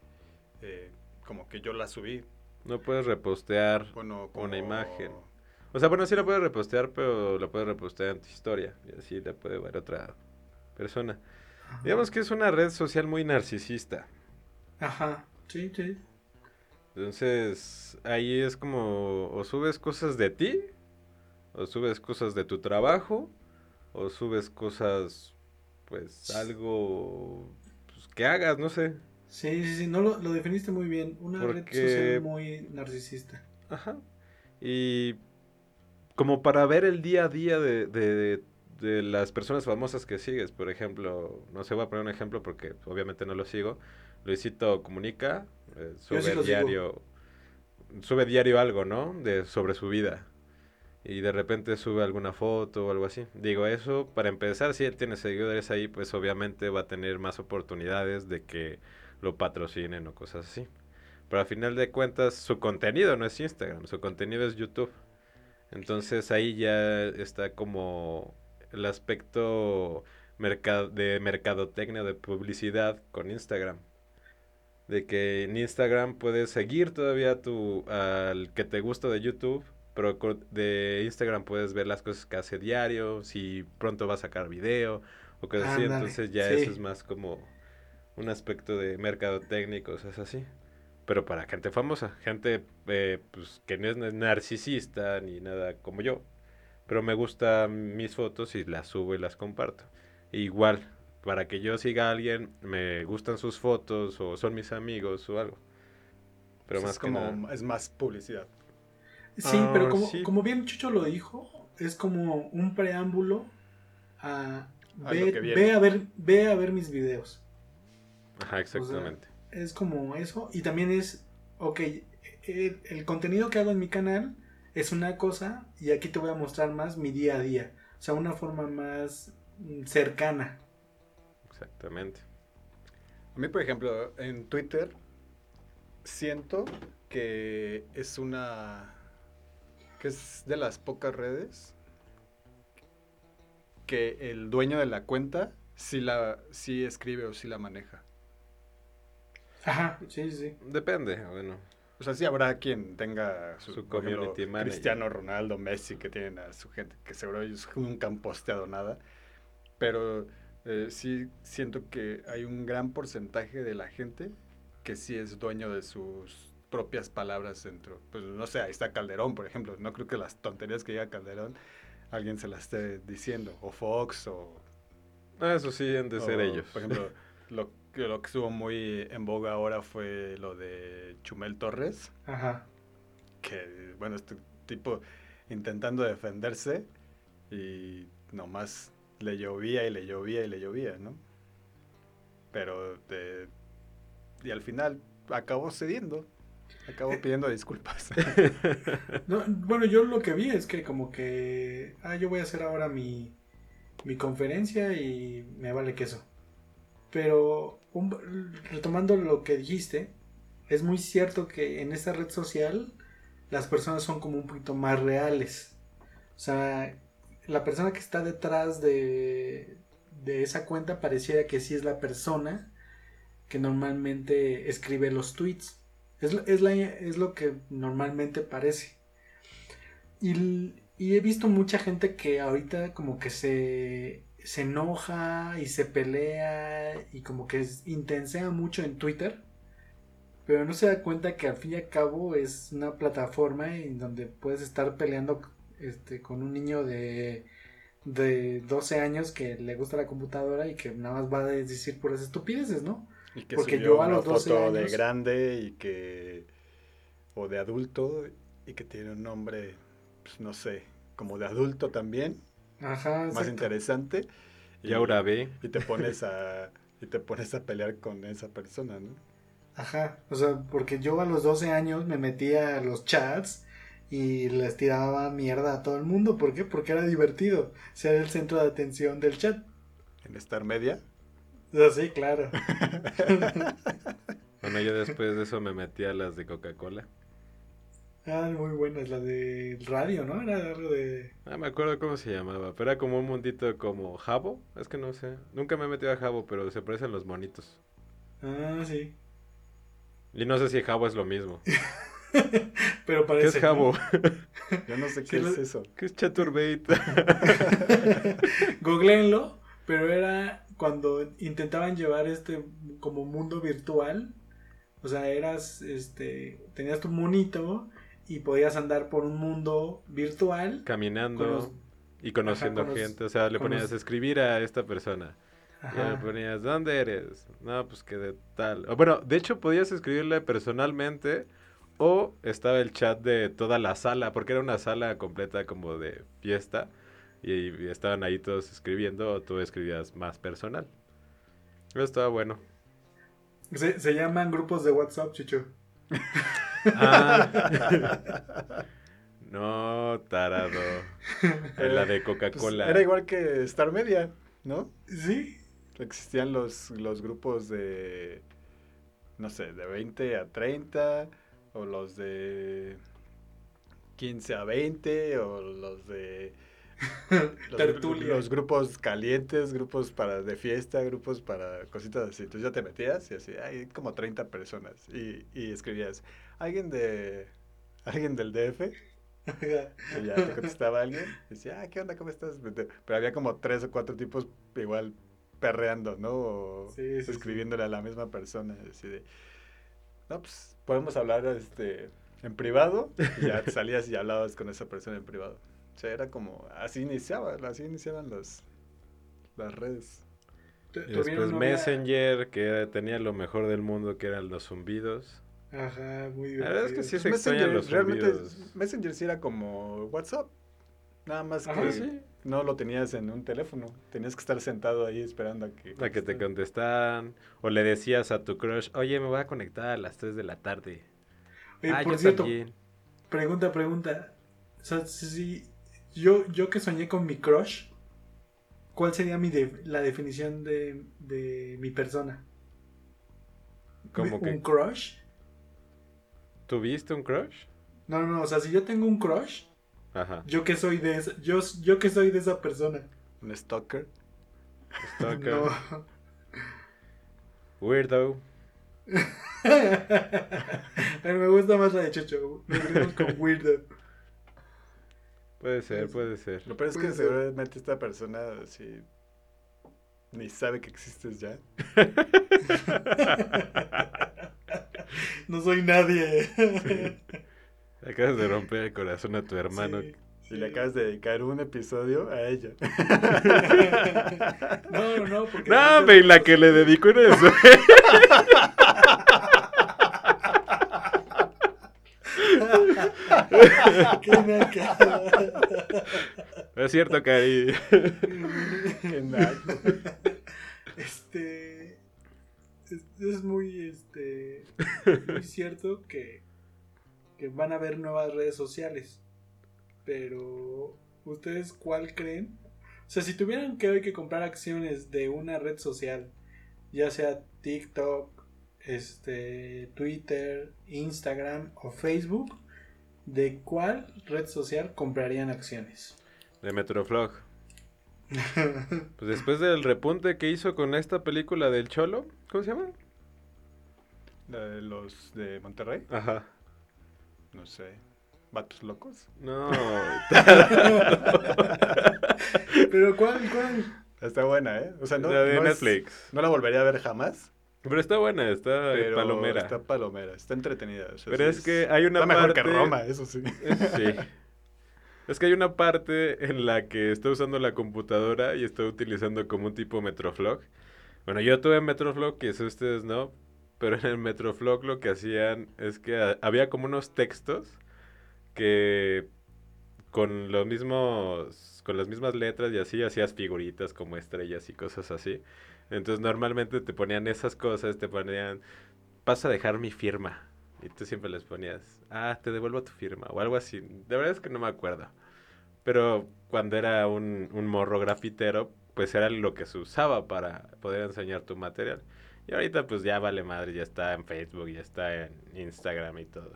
eh, como que yo la subí. No puedes repostear. Bueno, Una imagen. O sea, bueno, sí la puedes repostear, pero la puedes repostear en tu historia. Y así la puede ver otra persona. Digamos que es una red social muy narcisista. Ajá, sí, sí. Entonces, ahí es como, o subes cosas de ti, o subes cosas de tu trabajo, o subes cosas, pues, algo pues, que hagas, no sé. Sí, sí, sí, no lo, lo definiste muy bien. Una red social muy narcisista. Ajá. Y como para ver el día a día de, de- de las personas famosas que sigues, por ejemplo, no sé, voy a poner un ejemplo porque obviamente no lo sigo. Luisito Comunica, eh, sube sí diario, sube diario algo, ¿no? De, sobre su vida. Y de repente sube alguna foto o algo así. Digo, eso, para empezar, si él tiene seguidores ahí, pues obviamente va a tener más oportunidades de que lo patrocinen o cosas así. Pero al final de cuentas, su contenido no es Instagram, su contenido es YouTube. Entonces ahí ya está como el aspecto de mercadotecnia, de publicidad con Instagram. De que en Instagram puedes seguir todavía tu, al que te gusta de YouTube, pero de Instagram puedes ver las cosas que hace diario, si pronto va a sacar video o cosas así. Entonces ya sí. eso es más como un aspecto de mercadotecnia, cosas así. Pero para gente famosa, gente eh, pues, que no es na- narcisista ni nada como yo. Pero me gustan mis fotos y las subo y las comparto. Igual, para que yo siga a alguien, me gustan sus fotos o son mis amigos o algo. Pero más es que como, nada. es más publicidad. Sí, Ah, pero como, sí. como bien Chucho lo dijo, es como un preámbulo a, A ve, ve a ver, ve a ver mis videos. Ajá, exactamente. Es como eso. Y también es, ok, el, el contenido que hago en mi canal es una cosa y aquí te voy a mostrar más mi día a día. O sea, una forma más mm, cercana. Exactamente. A mí, por ejemplo, en Twitter siento que es una... que es de las pocas redes que el dueño de la cuenta sí, la, sí escribe o sí la maneja. Ajá, sí, sí. Depende, bueno. O sea, sí habrá quien tenga su, Su ejemplo, community manager. Cristiano Ronaldo, Messi, que tienen a su gente, que seguro ellos nunca han posteado nada. Pero eh, sí siento que hay un gran porcentaje de la gente que sí es dueño de sus propias palabras dentro. Pues no sé, ahí está Calderón, por ejemplo. No creo que las tonterías que diga Calderón alguien se las esté diciendo. O Fox, o Ah, Eso sí, han de ser ellos. Por ejemplo, lo, que- lo que estuvo muy en boga ahora fue lo de Chumel Torres Ajá. que, bueno, este tipo intentando defenderse y nomás le llovía y le llovía y le llovía, ¿no? Pero, de- y al final acabó cediendo, acabó pidiendo disculpas. No, bueno, yo lo que vi es que como que, ah, yo voy a hacer ahora mi, mi conferencia y me vale queso. Pero un- retomando lo que dijiste, es muy cierto que en esta red social las personas son como un poquito más reales. O sea, la persona que está detrás de, de esa cuenta pareciera que sí es la persona que normalmente escribe los tweets. Es, es, lo que normalmente parece. Y, y he visto mucha gente que ahorita como que se, se enoja y se pelea y como que intensea mucho en Twitter. Pero no se da cuenta que al fin y al cabo es una plataforma en donde puedes estar peleando este, con un niño de, de 12 años que le gusta la computadora y que nada más va a decir puras estupideces, ¿no? y que Porque subió yo a una los 12 foto de años- grande y que, o de adulto, y que tiene un nombre, pues, no sé, como de adulto también, Ajá, más exacto. interesante. Y ahora ve. y te pones a y te pones a pelear con esa persona, ¿no? Ajá, o sea, porque yo a los 12 años me metía a los chats y les tiraba mierda a todo el mundo. ¿Por qué? Porque era divertido ser el centro de atención del chat. En Star Media. Sea, sí, claro. Bueno, yo después de eso me metí a las de Coca-Cola. Ah, muy buena, es la de radio, ¿no? Era algo de... Ah, me acuerdo cómo se llamaba, pero era como un mundito como Jabo. Es que no sé. Nunca me he metido a Jabo, pero se parecen los monitos. Ah, sí. Y no sé si Jabo es lo mismo. Pero ¿Qué parece... es Jabo? Yo no sé Sí, qué lo- es eso. ¿Qué es Chaturbate? Googleenlo, pero era cuando intentaban llevar este como mundo virtual. O sea, eras, este, tenías tu monito y podías andar por un mundo virtual. Caminando Con los- y conociendo Ajá, con los- gente. O sea, le ponías los- escribir a esta persona. Ya le Ajá. ponías, ¿dónde eres? No, pues que de tal. Bueno, de hecho podías escribirle personalmente o estaba el chat de toda la sala, porque era una sala completa como de fiesta y, y estaban ahí todos escribiendo o tú escribías más personal. Eso estaba bueno. Se, se llaman grupos de WhatsApp, Chucho. Ah. no, tarado. En la de Pues, Coca-Cola. era igual que Star Media, ¿no? Sí. Existían los, los grupos de, no sé, de 20 a 30, o los de 15 a 20, o los de... Los, Tertulia. los grupos calientes, grupos para de fiesta, grupos para cositas así. Entonces ya te metías y así, hay como 30 personas. Y, y escribías, ¿alguien de alguien del DF? Y ya te contestaba alguien. Y decía, ah, ¿qué onda? ¿Cómo estás? Pero había como tres o cuatro tipos igual perreando, ¿no? O Sí, sí, sí. escribiéndole a la misma persona. Así de, no, pues podemos hablar este, en privado. Y ya te salías y hablabas con esa persona en privado. O sea, era como, así iniciaba, así iniciaban los, las redes. Y después Messenger, que tenía lo mejor del mundo, que eran los zumbidos. Ajá, muy La verdad es que divertido. sí se Pues extrañan los realmente, zumbidos. Messenger sí era como WhatsApp. Nada más Ajá, que sí. No lo tenías en un teléfono. Tenías que estar sentado ahí esperando a que... A que te contestaran. contestaran. O le decías a tu crush, oye, me voy a conectar a las 3 de la tarde. Oye, ah, por yo cierto, también. pregunta, pregunta. O sea, si, si- yo, yo que soñé con mi crush, ¿cuál sería mi de- la definición de, de mi persona? ¿Cómo ¿Un que? crush? ¿Tuviste un crush? No, no, no, o sea, si yo tengo un crush, Ajá. yo que soy de esa, yo, yo que soy de esa persona. Un stalker. Stalker. No. Weirdo. Pero me gusta más la de Chocho. Nos venimos con Weirdo. Puede ser, puede ser. Lo peor es que ser. seguramente esta persona sí ni sabe que existes ya. No soy nadie. Acabas de romper el corazón a tu hermano. Sí, Y le acabas de dedicar un episodio a ella. No, no, no, porque. No, ve, la que le dedico en eso. Qué naca. es cierto, Cari. Qué naco. Este. Es, es muy, este. Muy cierto que. Que van a haber nuevas redes sociales. Pero. ¿Ustedes cuál creen? O sea, si tuvieran que hoy que comprar acciones de una red social, ya sea TikTok, este, Twitter, Instagram o Facebook, ¿de cuál red social comprarían acciones? De Metroflog. Pues después del repunte que hizo con esta película del Cholo, ¿cómo se llama? La de los de Monterrey. Ajá. No sé. ¿Vatos locos? No. Pero ¿cuál, cuál? Está buena, ¿eh? O sea, no, la de no es- Netflix. no la volvería a ver jamás. Pero está buena, está Pero palomera. Está palomera, está entretenida. o sea, Pero sí es que hay una Está mejor que parte- Roma, eso sí. Sí. Es que hay una parte en la que está usando la computadora y está utilizando como un tipo Metroflog. Bueno, yo tuve Metroflog, que eso ustedes no, pero en el Metroflog lo que hacían es que había como unos textos que con los mismos con las mismas letras y así hacías figuritas como estrellas y cosas así. Entonces normalmente te ponían esas cosas, te ponían vas a dejar mi firma. Y tú siempre les ponías, ah, te devuelvo tu firma o algo así. De verdad es que no me acuerdo. Pero cuando era un, un morro grafitero, pues era lo que se usaba para poder enseñar tu material. Y ahorita pues ya vale madre, ya está en Facebook, ya está en Instagram y todo.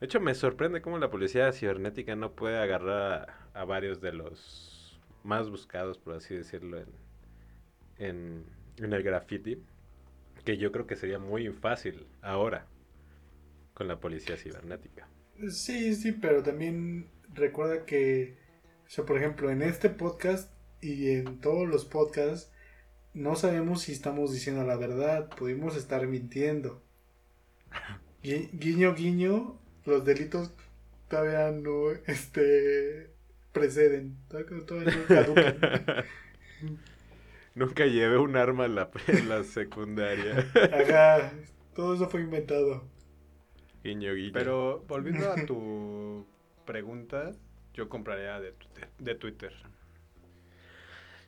De hecho, me sorprende cómo la policía cibernética no puede agarrar a, varios de los más buscados, por así decirlo, en, en, el graffiti. Que yo creo que sería muy fácil ahora con la policía cibernética. Sí, sí, pero también recuerda que, por ejemplo, en este podcast y en todos los podcasts, no sabemos si estamos diciendo la verdad, pudimos estar mintiendo. Gui- Guiño, guiño, los delitos todavía no, este, preceden, todavía todavía no caducan. Nunca llevé un arma en la, en la secundaria. Ajá, todo eso fue inventado. guiño, guiño. Pero volviendo a tu pregunta, yo compraría. De Twitter.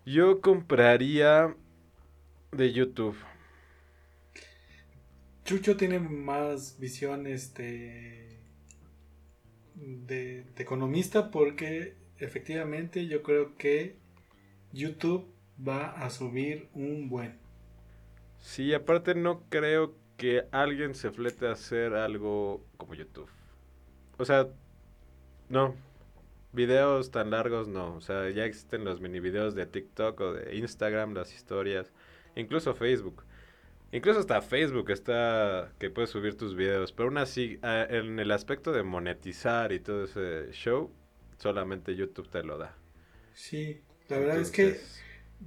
Yo compraría de YouTube. Chucho tiene más visión este de, de economista porque efectivamente yo creo que YouTube va a subir un buen. Sí, aparte no creo que alguien se flete a hacer algo como YouTube. O sea, no. Videos tan largos no. O sea, ya existen los mini videos de TikTok o de Instagram, las historias. Incluso Facebook. Incluso hasta Facebook está que puedes subir tus videos. Pero aún así, ah, en el aspecto de monetizar y todo ese show, solamente YouTube te lo da. Sí, la verdad es que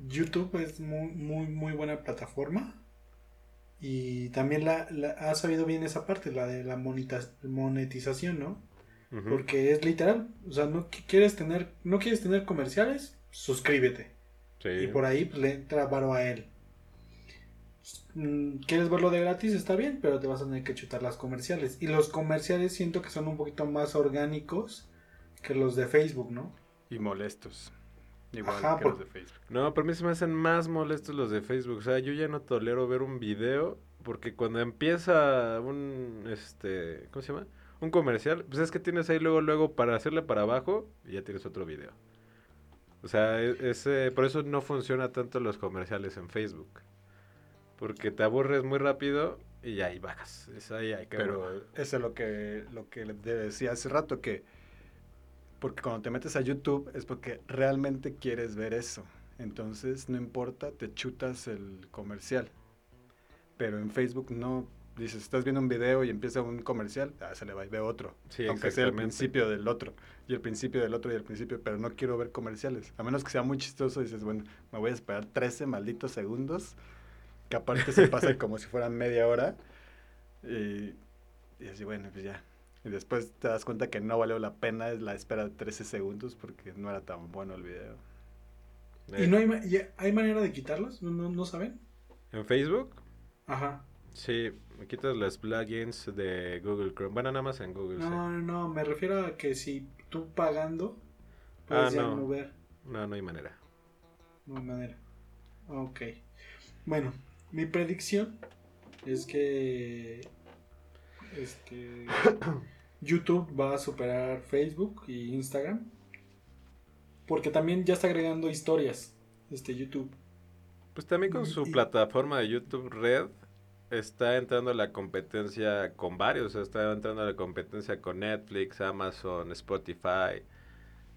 YouTube es muy muy muy buena plataforma y también la, la- ha sabido bien esa parte, la de la monetización, ¿no? Porque es literal, o sea, no qui- quieres tener no quieres tener comerciales, suscríbete. Sí. Y por ahí pues, le entra varo a él. Mm, quieres verlo de gratis, está bien, pero te vas a tener que chutar las comerciales. Y los comerciales siento que son un poquito más orgánicos que los de Facebook, ¿no? Y molestos. Igual Ajá, que por- los de Facebook. No, pero a mí se me hacen más molestos los de Facebook. O sea, yo ya no tolero ver un video porque cuando empieza un, este, ¿cómo se llama? Un comercial, pues es que tienes ahí luego, luego para hacerle para abajo y ya tienes otro video. O sea, e- ese, por eso no funciona tanto los comerciales en Facebook. Porque te aburres muy rápido y ahí bajas. Es ahí, ahí, qué Pero eso es lo que, lo que le decía hace rato, que porque cuando te metes a YouTube es porque realmente quieres ver eso. Entonces, no importa, te chutas el comercial. Pero en Facebook no. Dices, estás viendo un video y empieza un comercial, ah, se le va y ve otro. Sí, aunque sea el principio del otro, y el principio del otro, y el principio, pero no quiero ver comerciales. A menos que sea muy chistoso, dices, bueno, me voy a esperar 13 malditos segundos, que aparte se pasa como si fueran media hora, y, y así, bueno, pues ya. Y después te das cuenta que no valió la pena la espera de 13 segundos porque no era tan bueno el video. Eh, ¿Y no hay, ma- y hay manera de quitarlos? ¿No, no, no saben? ¿En Facebook? Ajá. Sí, me quitas los plugins de Google Chrome. Bueno, nada más en Google. sí. No, no, no, me refiero a que si tú pagando Ah, puedes ya no. no ver. No, no hay manera. No hay manera. Ok. Bueno, mi predicción es que este YouTube va a superar Facebook y Instagram. Porque también ya está agregando historias. Este YouTube. Pues también con su Y- plataforma de YouTube Red está entrando a la competencia con varios. está entrando a la competencia con Netflix, Amazon, Spotify.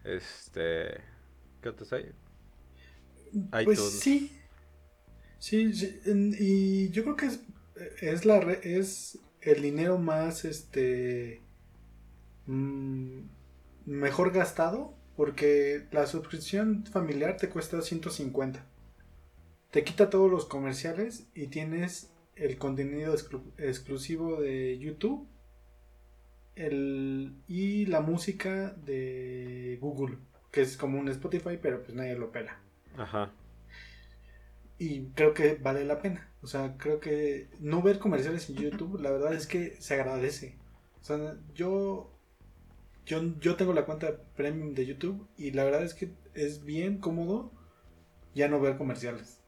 Este. ¿Qué otros hay? Pues iTunes. sí. Sí, y yo creo que es, es la es el dinero más este mm, mejor gastado porque la suscripción familiar te cuesta 150. Te quita todos los comerciales y tienes el contenido exclu- exclusivo de YouTube el, y la música de Google, que es como un Spotify, pero pues nadie lo pela. Ajá. Y creo que vale la pena. O sea, creo que no ver comerciales en YouTube, la verdad es que se agradece. O sea, yo, yo, yo tengo la cuenta premium de YouTube y la verdad es que es bien cómodo ya no ver comerciales.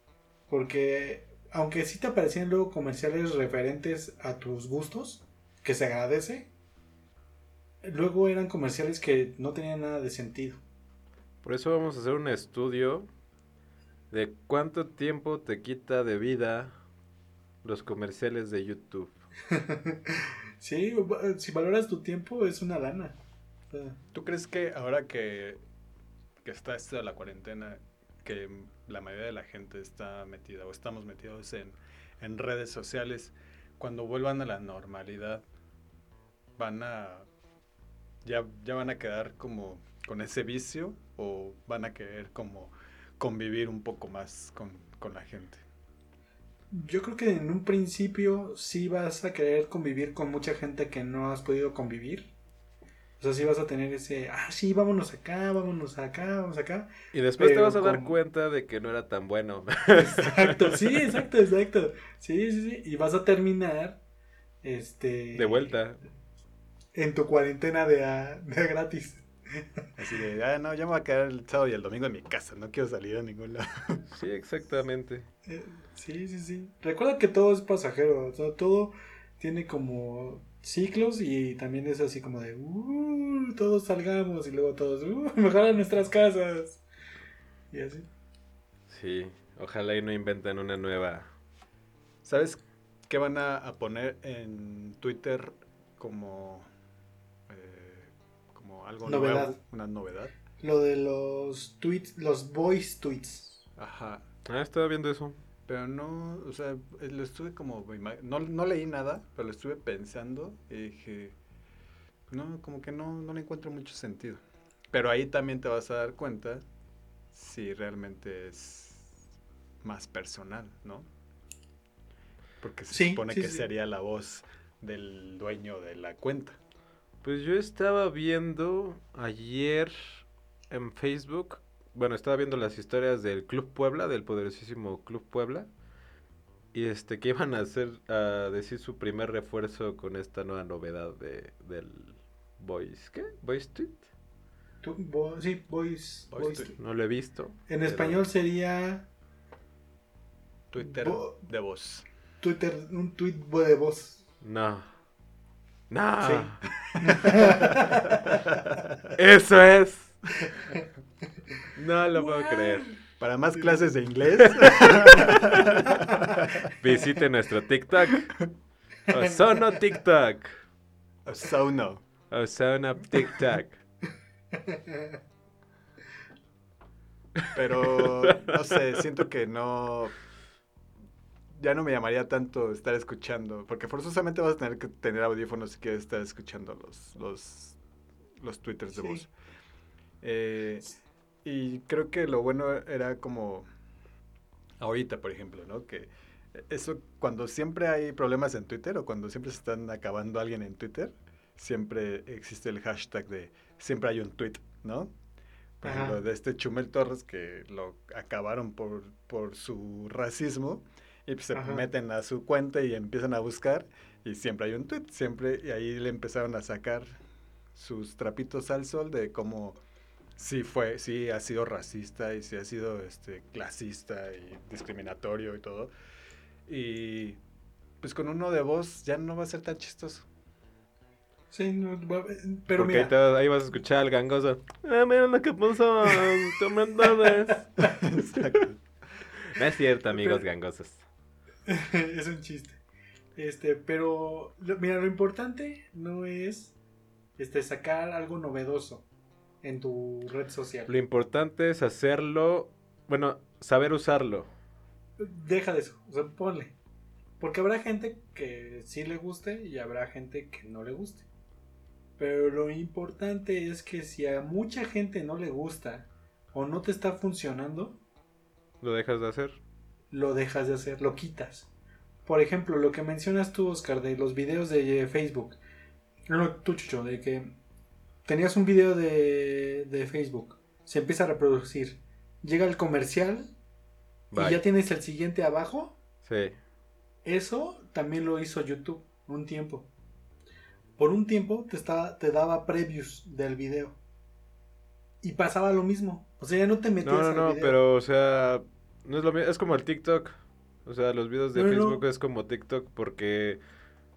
Porque aunque sí te aparecían luego comerciales referentes a tus gustos, que se agradece, luego eran comerciales que no tenían nada de sentido. Por eso vamos a hacer un estudio de cuánto tiempo te quita de vida los comerciales de YouTube. Sí, si valoras tu tiempo es una lana. ¿Tú crees que ahora que, que está esto de la cuarentena, que la mayoría de la gente está metida o estamos metidos en, en redes sociales, cuando vuelvan a la normalidad, van a ya, ya van a quedar como con ese vicio o van a querer como convivir un poco más con, con la gente? Yo creo que en un principio sí vas a querer convivir con mucha gente que no has podido convivir. O sea, sí vas a tener ese, ah, sí, vámonos acá, vámonos acá, vamos acá. Y después te vas a dar cuenta de que no era tan bueno. Exacto, sí, exacto, exacto. Sí, sí, sí. Y vas a terminar, este... De vuelta. En tu cuarentena de, a- de gratis. Así de, ah, no, ya me voy a quedar el sábado y el domingo en mi casa, no quiero salir a ningún lado. Sí, exactamente. Eh, Sí, sí, sí. Recuerda que todo es pasajero, o sea, todo tiene como ciclos y también es así como de, uh, todos salgamos y luego todos, uh, mejor a nuestras casas. Y así. Sí, ojalá y no inventen una nueva. ¿Sabes qué van a, a poner en Twitter como, como algo Novedad. nuevo? Una novedad. Lo de los tweets, los voice tweets. Ajá. Ah, estaba viendo eso. Pero no, o sea, lo estuve como, no, no leí nada, pero lo estuve pensando y dije, no, como que no, no le encuentro mucho sentido. Pero ahí también te vas a dar cuenta si realmente es más personal, ¿no? Porque se Sí, supone sí, que sí. sería la voz del dueño de la cuenta. Pues yo estaba viendo ayer en Facebook, bueno, estaba viendo las historias del Club Puebla, del poderosísimo Club Puebla, y este que iban a hacer a decir su primer refuerzo con esta nueva novedad de del Voice, ¿qué? Voice Tweet. Tu- vo- sí, voice, Voice voice. tweet. No lo he visto. En pero- español sería Twitter Bo- de voz. Twitter, un tweet de voz. No. No. Sí. Eso es. No lo puedo creer. Para más clases de inglés, Visite nuestro TikTok. Ozono TikTok. Sono. Ozono TikTok. Pero, no sé, siento que no... Ya no me llamaría tanto estar escuchando, porque forzosamente vas a tener que tener audífonos si quieres estar escuchando los, los, los twitters de Sí. voz. Eh, y creo que lo bueno era como ahorita, por ejemplo, ¿no? Que eso, cuando siempre hay problemas en Twitter o cuando siempre se están acabando alguien en Twitter, siempre existe el hashtag de siempre hay un tweet, ¿no? Por Ajá. ejemplo, de este Chumel Torres que lo acabaron por, por su racismo y pues se Ajá. meten a su cuenta y empiezan a buscar y siempre hay un tweet, siempre, y ahí le empezaron a sacar sus trapitos al sol de cómo sí fue, sí ha sido racista y sí ha sido este clasista y discriminatorio y todo. Y pues con uno de voz ya no va a ser tan chistoso. Sí, no, va- pero Porque ahí, mira. te- ahí vas a escuchar al gangoso. Ah, mira lo que puso Tom Hernández". Exacto. No es cierto, amigos Pero- gangosos. es un chiste. Este, pero lo- mira, lo importante no es este sacar algo novedoso en tu red social. Lo importante es hacerlo, bueno, saber usarlo. Deja de eso, o sea, ponle. Porque habrá gente que sí le guste y habrá gente que no le guste. Pero lo importante es que si a mucha gente no le gusta o no te está funcionando, Lo dejas de hacer. Lo dejas de hacer, lo quitas. Por ejemplo, lo que mencionas tú, Oscar, de los videos de eh, Facebook. No, tú, Chucho, de que tenías un video de, de Facebook, se empieza a reproducir, llega el comercial Bye. y ya tienes el siguiente abajo. Sí. Eso también lo hizo YouTube un tiempo. Por un tiempo te, estaba, te daba previews del video. Y pasaba lo mismo. O sea, ya no te metías No, no, no, video. pero, o sea, no es lo mismo. Es como el TikTok. O sea, los videos de Facebook es como TikTok porque,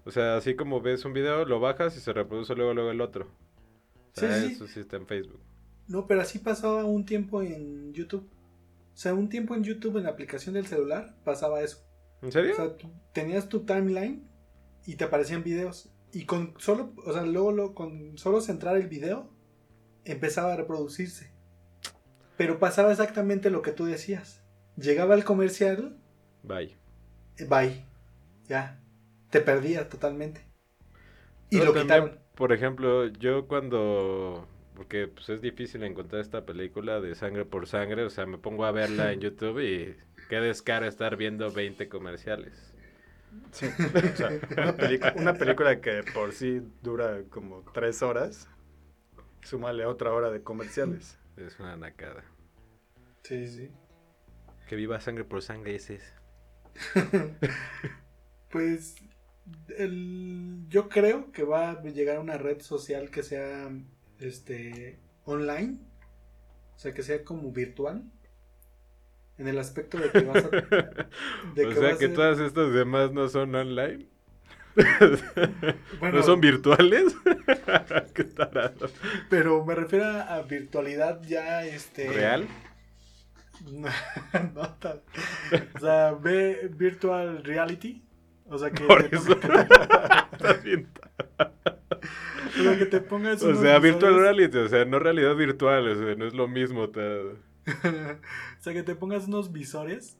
o sea, así como ves un video, lo bajas y se reproduce luego, luego el otro. O sea, Sí, sí. eso sí está en Facebook. No, pero así pasaba un tiempo en YouTube. O sea, un tiempo en YouTube en la aplicación del celular pasaba eso. ¿En serio? O sea, tú tenías tu timeline y te aparecían videos. Y con solo, o sea, luego lo- con solo centrar el video, empezaba a reproducirse. Pero pasaba exactamente lo que tú decías. Llegaba el comercial, Bye. eh, bye. Ya. Te perdías totalmente. Y Pero lo también, quitaron. Por ejemplo, yo cuando... Porque pues, es difícil encontrar esta película de sangre por sangre. O sea, me pongo a verla en YouTube y qué descaro estar viendo 20 comerciales. Sí. O sea, una, pelicu- una película que por sí dura como tres horas, súmale otra hora de comerciales. Es una nacada. Sí, sí. Que viva sangre por sangre ese es. Pues el- yo creo que va a llegar a una red social que sea este online, o sea que sea como virtual, en el aspecto de que vas a, de o que sea a que todas estas demás no son online. bueno, ¿No son virtuales? Qué tarado. pero me refiero a virtualidad ya este ¿Real? No, tan- o sea, ve virtual reality, o sea que Por eso. bien o sea, que te pongas O sea, virtual visores- reality, o sea, no realidad virtual, o sea, no es lo mismo. ta- o sea, que te pongas unos visores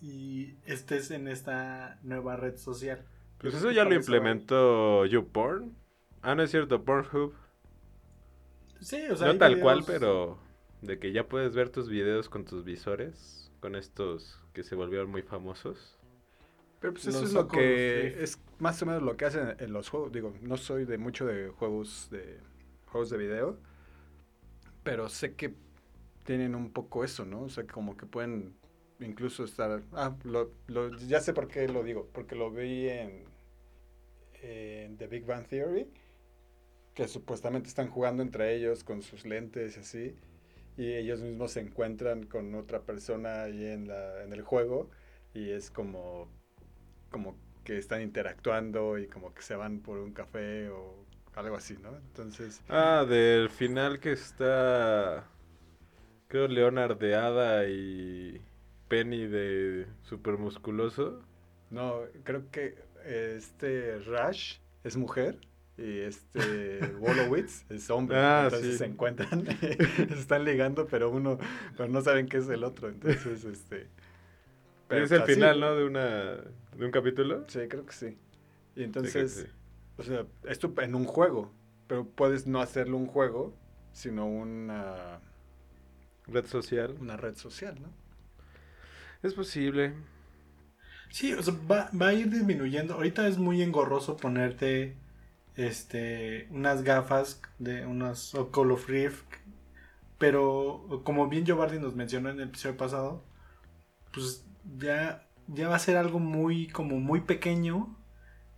y estés en esta nueva red social. Pues eso ya lo implementó YouPorn. Ah, no es cierto, Pornhub. Sí, o sea, no tal cual, pero de que ya puedes ver tus videos con tus visores, con estos que se volvieron muy famosos. Pero pues eso Los es lo que es más o menos lo que hacen en los juegos. Digo, no soy de mucho de juegos de juegos de video, pero sé que tienen un poco eso, ¿no? O sea, como que pueden incluso estar... Ah, lo, lo- ya sé por qué lo digo, porque lo vi en, en The Big Bang Theory, que supuestamente están jugando entre ellos con sus lentes y así, y ellos mismos se encuentran con otra persona ahí en, la, en el juego, y es como, como que están interactuando y como que se van por un café o algo así, ¿no? Entonces... Ah, del final que está. Creo Leonard de Hada y Penny de super musculoso. No, creo que este Rush es mujer y este Wolowitz es hombre. Ah, entonces sí. se encuentran, se están ligando, pero uno, pero no saben qué es el otro. Entonces, este. pero es el así, final, ¿no? De una de un capítulo. Sí, creo que sí. Y Sí, entonces, sí. o sea, esto en un juego, pero puedes no hacerlo un juego, sino una, Red social. una red social, ¿no? Es posible. Sí, o sea, va, va a ir disminuyendo. Ahorita es muy engorroso ponerte este unas gafas de unas Oculus Rift, pero como bien Giovanni nos mencionó en el episodio pasado, pues ya ya va a ser algo muy como muy pequeño,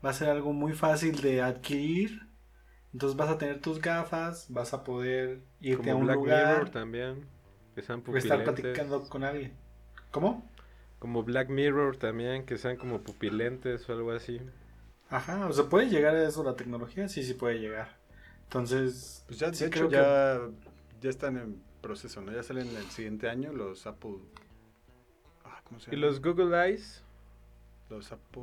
va a ser algo muy fácil de adquirir. Entonces vas a tener tus gafas, vas a poder irte Como a un Black lugar Mirror también. Que sean o estar platicando con alguien. ¿Cómo? Como Black Mirror también, que sean como pupilentes o algo así. Ajá, o sea, puede llegar a eso la tecnología, sí, sí puede llegar. Entonces, Pues ya, Sí, de hecho, creo que- ya, ya están en proceso, ¿no? Ya salen el siguiente año los Apple. Ah, ¿Cómo se ¿Y los Google Eyes? Los Apple.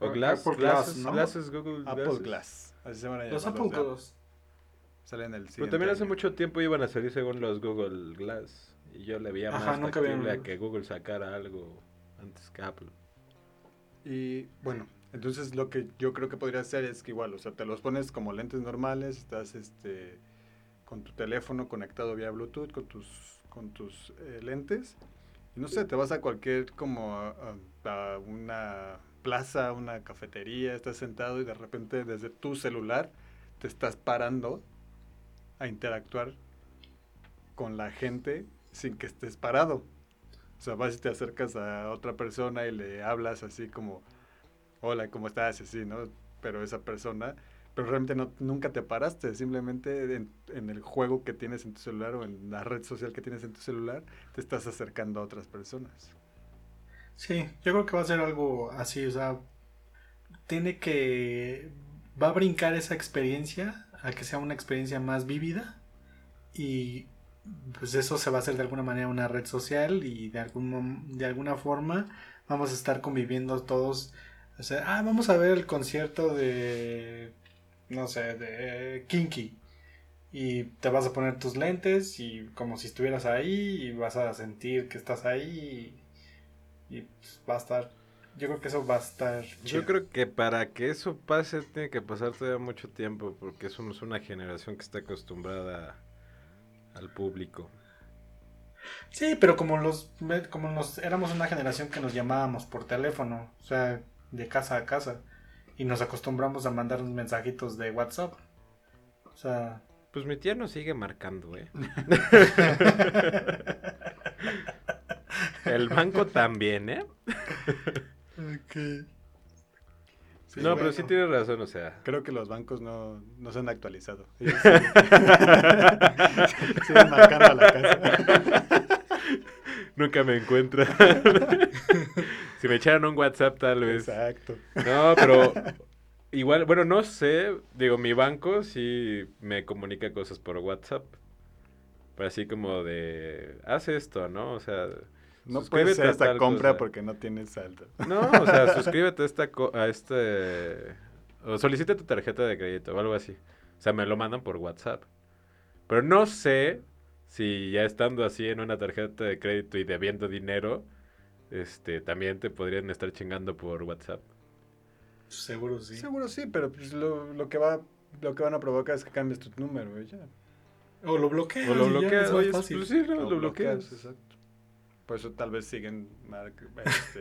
¿O Ah, Glass? Apple Glass, Glasses, ¿no? glasses, Google Apple Glasses. Glass. Así se van a llamar. los Apple. Glass. Salen el siguiente Pero también hace año. mucho tiempo iban a salir según los Google Glass. Y yo le veía Ajá, más nunca factible a que Google sacara algo antes que Apple. Y bueno, entonces lo que yo creo que podría hacer es que igual, o sea, te los pones como lentes normales, estás este con tu teléfono conectado vía Bluetooth con tus con tus eh, lentes no sé, te vas a cualquier como a, a- a una plaza, una cafetería, estás sentado y de repente desde tu celular te estás parando a interactuar con la gente sin que estés parado. O sea, vas y te acercas a otra persona y le hablas así como, hola, ¿cómo estás? Así, ¿no? Pero esa persona, pero realmente no, nunca te paraste, simplemente en, en el juego que tienes en tu celular o en la red social que tienes en tu celular, te estás acercando a otras personas. Sí, yo creo que va a ser algo así, o sea, tiene que... Va a brincar esa experiencia a que sea una experiencia más vívida y pues eso se va a hacer de alguna manera una red social y de, algún, de alguna forma vamos a estar conviviendo todos. O sea, ah, vamos a ver el concierto de, no sé, de Kinky. Y te vas a poner tus lentes y como si estuvieras ahí y vas a sentir que estás ahí y, y, pues, va a estar, yo creo que eso va a estar Yo chido. creo que para que eso pase tiene que pasar todavía mucho tiempo porque somos una generación que está acostumbrada al público. Sí, pero como los como nos éramos una generación que nos llamábamos por teléfono, o sea, de casa a casa y nos acostumbramos a mandar unos mensajitos de WhatsApp. O sea, Pues mi tía nos sigue marcando, ¿eh? El banco también, ¿eh? Sí, no, pero sí tienes razón, o sea. Creo que los bancos no, no se han actualizado. Ellos siguen, siguen marcando a la casa. Nunca me encuentra. si me echaran un WhatsApp, tal vez. Exacto. No, pero igual, bueno, no sé. Digo, mi banco sí me comunica cosas por WhatsApp. Pero así como de, haz esto, ¿no? O sea, No suscríbete puedes hacer esta compra cosa. porque no tienes saldo. No, o sea, suscríbete a, esta co- a este... O solicita tu tarjeta de crédito o algo así. O sea, me lo mandan por WhatsApp. Pero no sé si ya estando así en una tarjeta de crédito y debiendo dinero, este, también te podrían estar chingando por WhatsApp. seguro sí. Seguro sí, pero pues lo, lo que va lo que van a provocar es que cambies tu número ya. O lo bloqueas. O lo bloqueas, oye, fácil. pues sí, no, lo, Lo bloqueas. exacto. Por eso tal vez siguen mar- este,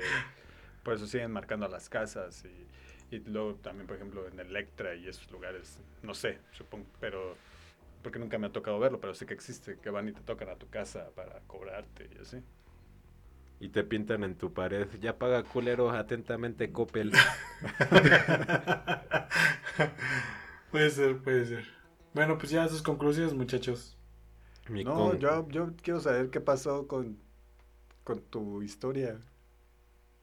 por eso siguen marcando a las casas y, y luego también por ejemplo en Electra y esos lugares, no sé, supongo, pero porque nunca me ha tocado verlo, pero sé que existe, que van y te tocan a tu casa para cobrarte y así. Y te pintan en tu pared. Ya paga culero, atentamente Coppel. puede ser, puede ser. Bueno, pues ya sus conclusiones, muchachos. Mi No, con- yo, yo quiero saber qué pasó con, con tu historia.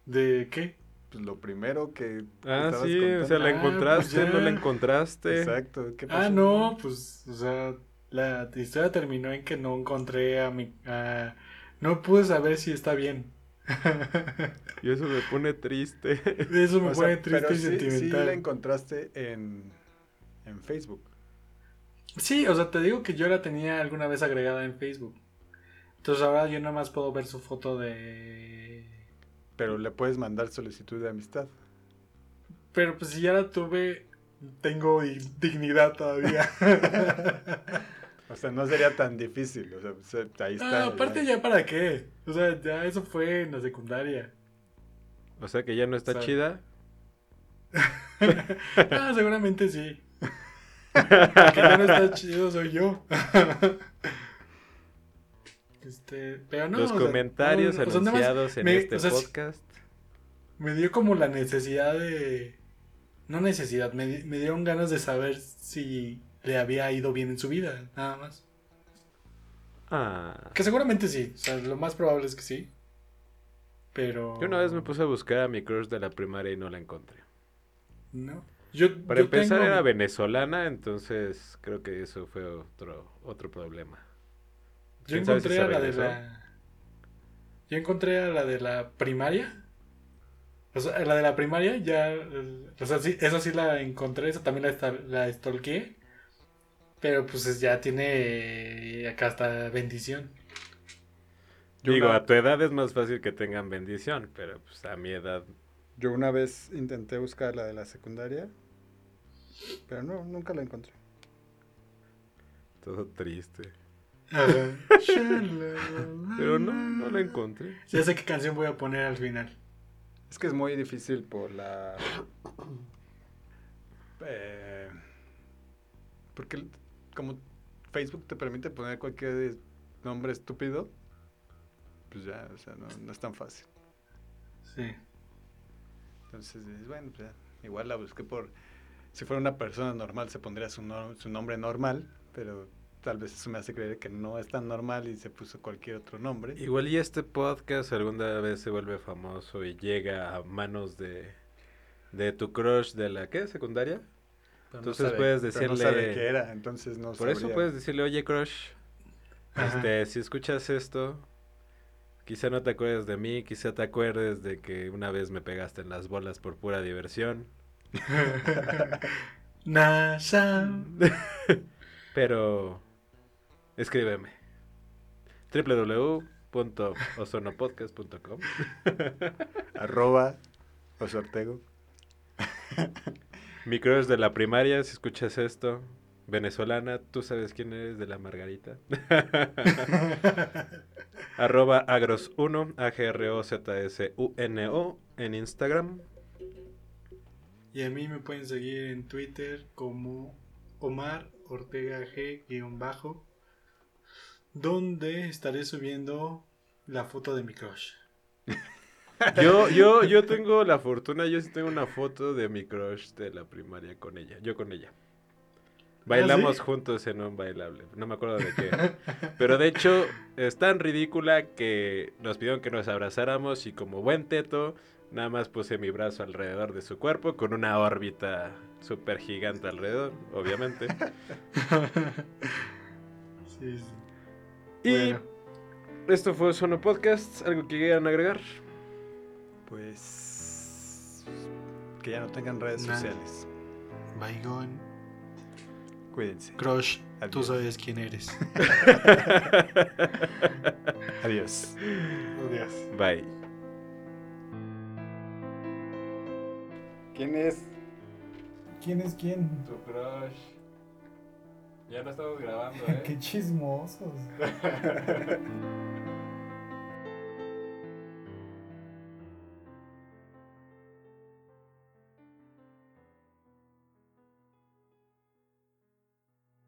¿De qué? Pues lo primero que Ah, estabas sí, o sea, la Ah, encontraste, pues no la encontraste. Exacto, ¿qué pasó? Ah, no, pues, o sea, la historia terminó en que no encontré a mi... a- no pude saber si está bien. Y eso me pone triste. Eso me O sea, pone triste pero y sí, sí sentimental. la encontraste en, en Facebook. Sí, o sea, te digo que yo la tenía alguna vez agregada en Facebook. Entonces ahora yo nada más puedo ver su foto de... Pero le puedes mandar solicitud de amistad. Pero pues si ya la tuve, tengo di- dignidad todavía. O sea, no sería tan difícil. O sea, ahí está. Ah, aparte ya para qué. O sea, ya eso fue en la secundaria. O sea que ya no está O sea, chida. Ah, seguramente sí. El que ya no está chido soy yo. Este, pero no. Los o sea, comentarios no, no, o sea, anunciados en me- este o sea, sí- podcast. me dio como la necesidad de. No necesidad, me, me dieron ganas de saber si le había ido bien en su vida, nada más. Ah. Que seguramente sí, o sea, lo más probable es que sí. Pero. Yo una vez me puse a buscar a mi crush de la primaria y no la encontré. No. Yo, Para yo empezar tengo- era venezolana, entonces creo que eso fue otro otro problema. Yo ¿Quién sabe si encontré a la de la. Yo encontré a la de la primaria. O sea, la de la primaria ya. O sea, sí, esa sí la encontré, esa también la, la stalkeé. Pero pues es- ya tiene acá hasta bendición. Yo Digo, una- a tu edad es más fácil que tengan bendición, pero pues a mi edad Yo una vez intenté buscar la de la secundaria. Pero no, nunca la encontré. todo triste. Pero no, no la encontré. Ya sé qué canción voy a poner al final. Es que es muy difícil por la. eh, porque como Facebook te permite poner cualquier nombre estúpido, pues ya, o sea, no, no es tan fácil. Sí. Entonces dices, bueno, pues ya, igual la busqué por. Si fuera una persona normal, se pondría su, no- su nombre normal, pero tal vez eso me hace creer que no es tan normal y se puso cualquier otro nombre. Igual y este podcast alguna vez se vuelve famoso y llega a manos de de tu crush de la ¿qué? secundaria. Pero entonces sabe- puedes pero no sabe decirle- qué era, entonces no Por eso puedes decirle, "Oye, crush, Ajá. este, si escuchas esto, quizá no te acuerdes de mí, quizá te acuerdes de que una vez me pegaste en las bolas por pura diversión, Nasha. pero escríbeme. www.osonopodcast.com Arroba Osortego. Mi crush de la primaria, si escuchas esto, venezolana, tú sabes quién eres de la Margarita. Arroba agros1, A-G-R-O-Z-S-U-N-O en Instagram. Y a mí me pueden seguir en Twitter como Omar Ortega G-bajo, donde estaré subiendo la foto de mi crush. Yo, yo, yo tengo la fortuna, yo sí tengo una foto de mi crush de la primaria con ella, yo con ella. Bailamos sí? juntos en un bailable, no me acuerdo de qué. Pero de hecho, es tan ridícula que nos pidieron que nos abrazáramos y como buen teto, nada más puse mi brazo alrededor de su cuerpo con una órbita súper gigante alrededor, obviamente. Sí, sí. Y Bueno, esto fue Sono Podcast, ¿algo que quieran agregar? Pues. Que ya no tengan redes Nada. sociales. Baigón, Cuídense. crush, tú Adiós. sabes quién eres. Adiós. Adiós. Bye. ¿Quién es? ¿Quién es quién? Tu crush. Ya no estamos grabando, ¿eh? Qué chismosos.